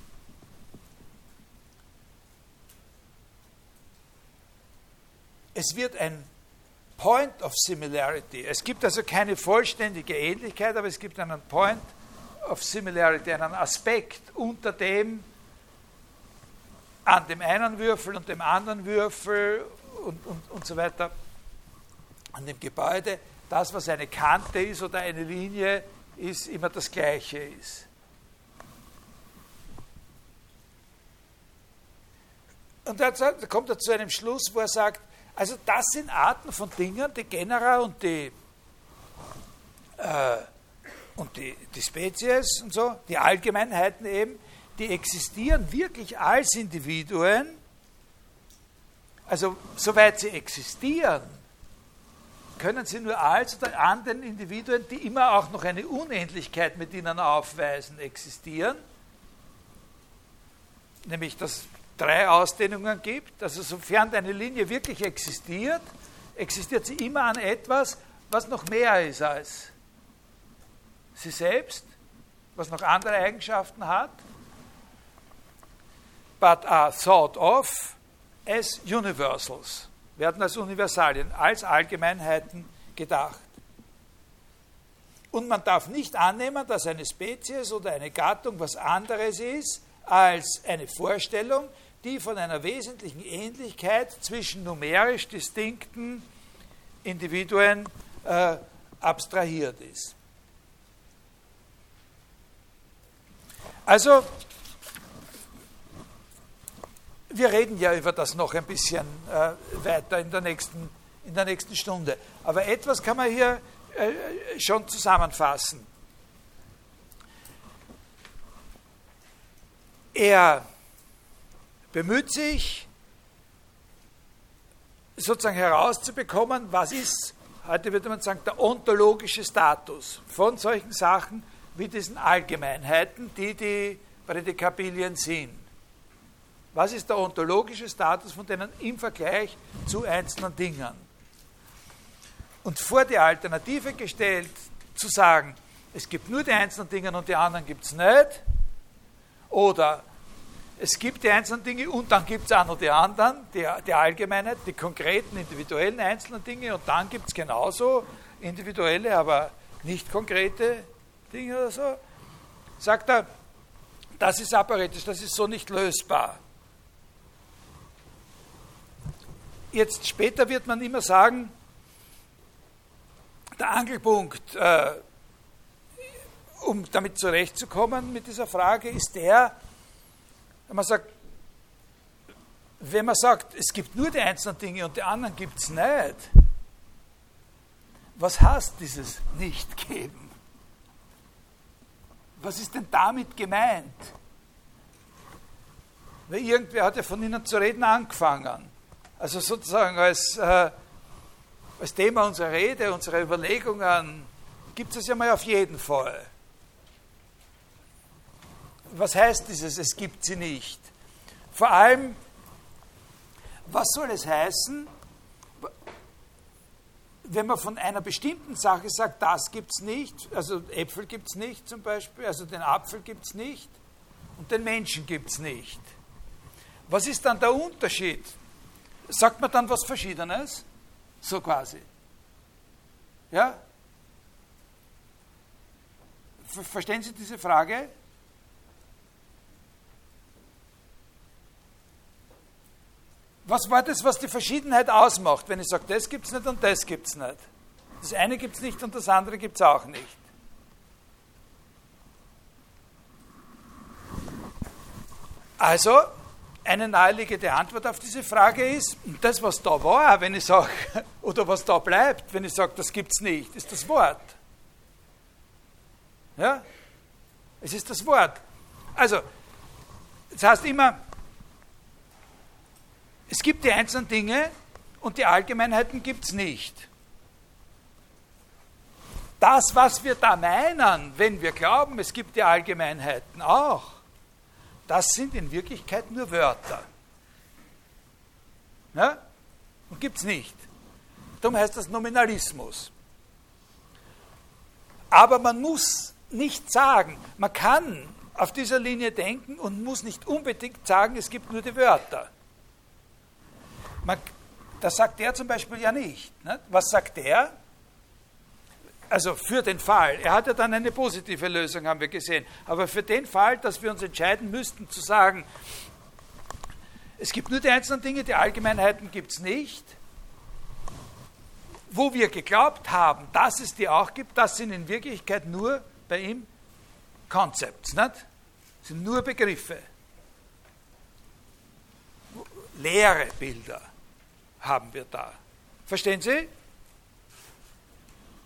Es wird ein Point of Similarity. Es gibt also keine vollständige Ähnlichkeit, aber es gibt einen Point of Similarity, einen Aspekt, unter dem an dem einen Würfel und dem anderen Würfel und, und, und so weiter, an dem Gebäude, das, was eine Kante ist oder eine Linie ist, immer das Gleiche ist. Und da kommt er zu einem Schluss, wo er sagt, also das sind Arten von Dingen, die Genera und die, äh, und die, die Spezies und so, die Allgemeinheiten eben, die existieren wirklich als Individuen, also soweit sie existieren, können sie nur als oder an den Individuen, die immer auch noch eine Unendlichkeit mit ihnen aufweisen, existieren, nämlich dass es drei Ausdehnungen gibt. Also sofern eine Linie wirklich existiert, existiert sie immer an etwas, was noch mehr ist als sie selbst, was noch andere Eigenschaften hat but are thought of as universals, werden als Universalien, als Allgemeinheiten gedacht. Und man darf nicht annehmen, dass eine Spezies oder eine Gattung was anderes ist als eine Vorstellung, die von einer wesentlichen Ähnlichkeit zwischen numerisch distinkten Individuen äh, abstrahiert ist. Also wir reden ja über das noch ein bisschen äh, weiter in der, nächsten, in der nächsten Stunde. Aber etwas kann man hier äh, schon zusammenfassen. Er bemüht sich, sozusagen herauszubekommen, was ist, heute würde man sagen, der ontologische Status von solchen Sachen wie diesen Allgemeinheiten, die die Prädikabilien sind. Was ist der ontologische Status von denen im Vergleich zu einzelnen Dingen? Und vor die Alternative gestellt, zu sagen, es gibt nur die einzelnen Dinge und die anderen gibt es nicht, oder es gibt die einzelnen Dinge und dann gibt es auch noch die anderen, die, die Allgemeinheit, die konkreten, individuellen einzelnen Dinge und dann gibt es genauso individuelle, aber nicht konkrete Dinge oder so, sagt er, das ist apparetisch, das ist so nicht lösbar. Jetzt später wird man immer sagen, der Angelpunkt, äh, um damit zurechtzukommen mit dieser Frage, ist der, wenn man sagt, wenn man sagt, es gibt nur die einzelnen Dinge und die anderen gibt es nicht, was heißt dieses Nicht-Geben? Was ist denn damit gemeint? Weil irgendwer hat ja von Ihnen zu reden angefangen. Also sozusagen als, äh, als Thema unserer Rede, unserer Überlegungen gibt es ja mal auf jeden Fall. Was heißt dieses, es gibt sie nicht? Vor allem, was soll es heißen, wenn man von einer bestimmten Sache sagt, das gibt es nicht, also Äpfel gibt es nicht zum Beispiel, also den Apfel gibt es nicht und den Menschen gibt es nicht. Was ist dann der Unterschied? Sagt man dann was Verschiedenes? So quasi. Ja? Verstehen Sie diese Frage? Was war das, was die Verschiedenheit ausmacht, wenn ich sage, das gibt es nicht und das gibt es nicht? Das eine gibt es nicht und das andere gibt es auch nicht. Also, eine naheliegende Antwort auf diese Frage ist, das, was da war, wenn ich sage, oder was da bleibt, wenn ich sage, das gibt es nicht, ist das Wort. Ja? Es ist das Wort. Also, das heißt immer, es gibt die einzelnen Dinge und die Allgemeinheiten gibt es nicht. Das, was wir da meinen, wenn wir glauben, es gibt die Allgemeinheiten auch, das sind in Wirklichkeit nur Wörter. Ja? Und gibt es nicht. Darum heißt das Nominalismus. Aber man muss nicht sagen, man kann auf dieser Linie denken und muss nicht unbedingt sagen, es gibt nur die Wörter. Das sagt er zum Beispiel ja nicht. Ne? Was sagt er? Also für den Fall, er hat ja dann eine positive Lösung, haben wir gesehen, aber für den Fall, dass wir uns entscheiden müssten zu sagen, es gibt nur die einzelnen Dinge, die Allgemeinheiten gibt es nicht, wo wir geglaubt haben, dass es die auch gibt, das sind in Wirklichkeit nur bei ihm nicht? Das sind nur Begriffe, leere Bilder haben wir da. Verstehen Sie?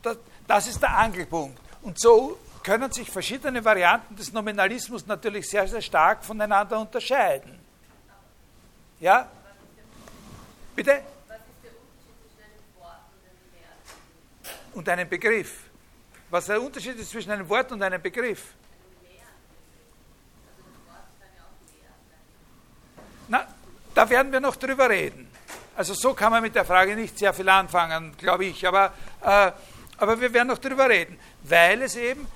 Das, das ist der Angelpunkt. Und so können sich verschiedene Varianten des Nominalismus natürlich sehr, sehr stark voneinander unterscheiden. Ja? Bitte? Und einem Begriff. Was der Unterschied ist zwischen einem Wort und einem Begriff? Na, da werden wir noch drüber reden. Also so kann man mit der Frage nicht sehr viel anfangen, glaube ich. Aber, äh, aber wir werden noch darüber reden, weil es eben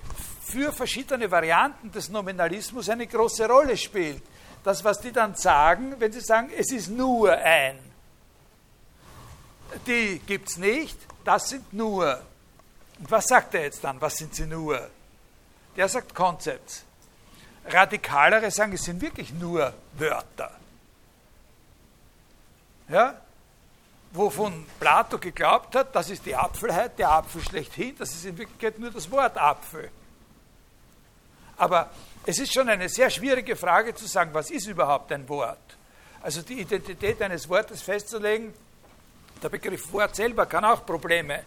für verschiedene Varianten des Nominalismus eine große Rolle spielt. Das, was die dann sagen, wenn sie sagen, es ist nur ein. Die gibt es nicht, das sind nur. Und was sagt er jetzt dann? Was sind sie nur? Der sagt Concepts. Radikalere sagen, es sind wirklich nur Wörter. Ja? Wovon Plato geglaubt hat, das ist die Apfelheit, der Apfel schlechthin, das ist in Wirklichkeit nur das Wort Apfel. Aber es ist schon eine sehr schwierige Frage zu sagen, was ist überhaupt ein Wort? Also die Identität eines Wortes festzulegen, der Begriff Wort selber kann auch Probleme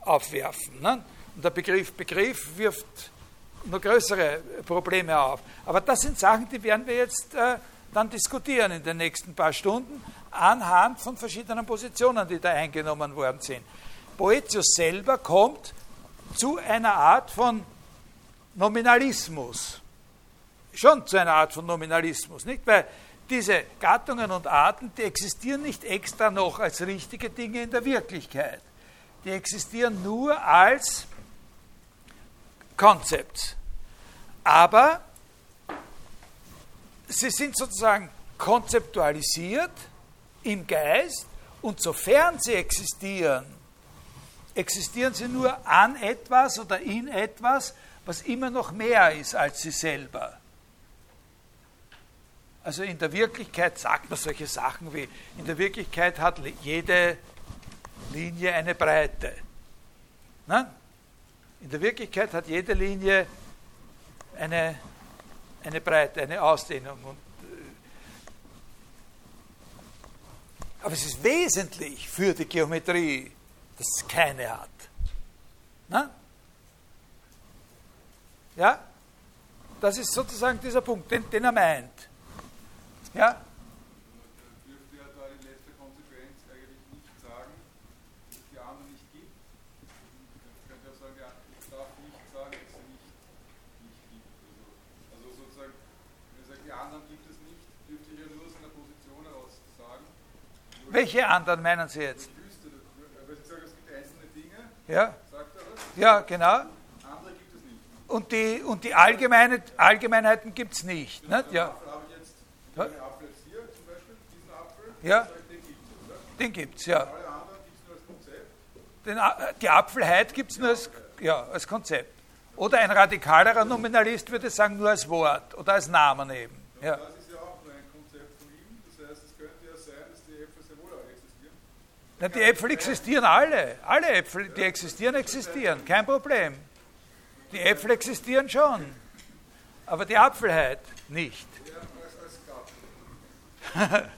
aufwerfen. Ne? Und der Begriff Begriff wirft noch größere Probleme auf. Aber das sind Sachen, die werden wir jetzt äh, dann diskutieren in den nächsten paar Stunden anhand von verschiedenen Positionen, die da eingenommen worden sind. Boetius selber kommt zu einer Art von Nominalismus. Schon zu einer Art von Nominalismus, nicht? Weil diese Gattungen und Arten, die existieren nicht extra noch als richtige Dinge in der Wirklichkeit. Die existieren nur als Konzept. Aber sie sind sozusagen konzeptualisiert im Geist und sofern sie existieren, existieren sie nur an etwas oder in etwas, was immer noch mehr ist als sie selber. Also in der Wirklichkeit sagt man solche Sachen wie, in der Wirklichkeit hat jede Linie eine Breite. Nein? In der Wirklichkeit hat jede Linie eine, eine Breite, eine Ausdehnung. Und Aber es ist wesentlich für die Geometrie, dass es keine hat. Na? Ja? Das ist sozusagen dieser Punkt, den, den er meint. Ja? Welche anderen meinen Sie jetzt? Ja, ja genau. Und die, und die Allgemeine, Allgemeinheiten gibt es nicht. nicht? Ja. Ja. ja. Den gibt es, ja. Den, die Apfelheit gibt es nur als, ja, als Konzept. Oder ein radikalerer Nominalist würde sagen, nur als Wort oder als Namen eben. Ja. Das ist ja auch nur ein Konzept von ihm. Das heißt, es könnte ja sein, dass die Äpfel sehr wohl auch existieren. Na, die Äpfel existieren alle. Alle Äpfel, die existieren, existieren. Kein Problem. Die Äpfel existieren schon. Aber die Apfelheit nicht.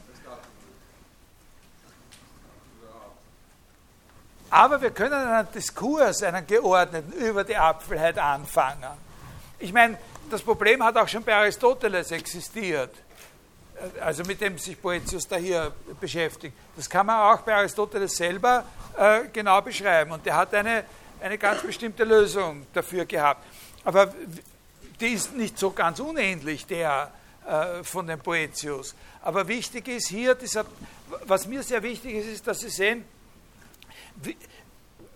Aber wir können einen Diskurs, einen geordneten über die Apfelheit anfangen. Ich meine, das Problem hat auch schon bei Aristoteles existiert, also mit dem sich Boetius da hier beschäftigt. Das kann man auch bei Aristoteles selber äh, genau beschreiben. Und der hat eine, eine ganz bestimmte Lösung dafür gehabt. Aber die ist nicht so ganz unähnlich der äh, von dem Boetius. Aber wichtig ist hier, dieser, was mir sehr wichtig ist, ist, dass Sie sehen, wie,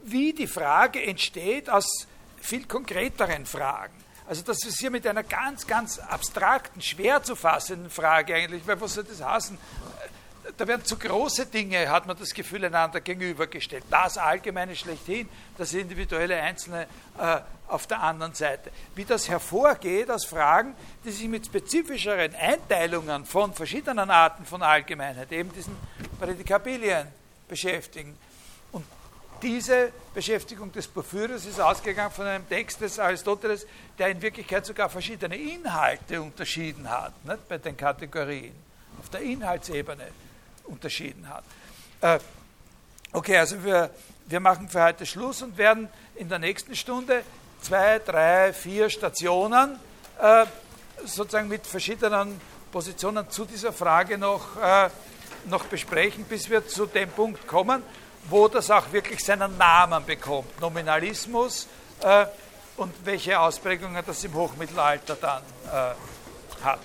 wie die Frage entsteht aus viel konkreteren Fragen. Also das ist hier mit einer ganz, ganz abstrakten, schwer zu fassenden Frage eigentlich, weil was soll das heißen? Da werden zu große Dinge, hat man das Gefühl, einander gegenübergestellt. Das Allgemeine schlechthin, das individuelle Einzelne äh, auf der anderen Seite. Wie das hervorgeht aus Fragen, die sich mit spezifischeren Einteilungen von verschiedenen Arten von Allgemeinheit, eben diesen Prädikabilien beschäftigen diese Beschäftigung des Porphyrios ist ausgegangen von einem Text des Aristoteles, der in Wirklichkeit sogar verschiedene Inhalte unterschieden hat, nicht, bei den Kategorien, auf der Inhaltsebene unterschieden hat. Äh, okay, also wir, wir machen für heute Schluss und werden in der nächsten Stunde zwei, drei, vier Stationen äh, sozusagen mit verschiedenen Positionen zu dieser Frage noch, äh, noch besprechen, bis wir zu dem Punkt kommen, wo das auch wirklich seinen Namen bekommt. Nominalismus äh, und welche Ausprägungen das im Hochmittelalter dann äh, hat.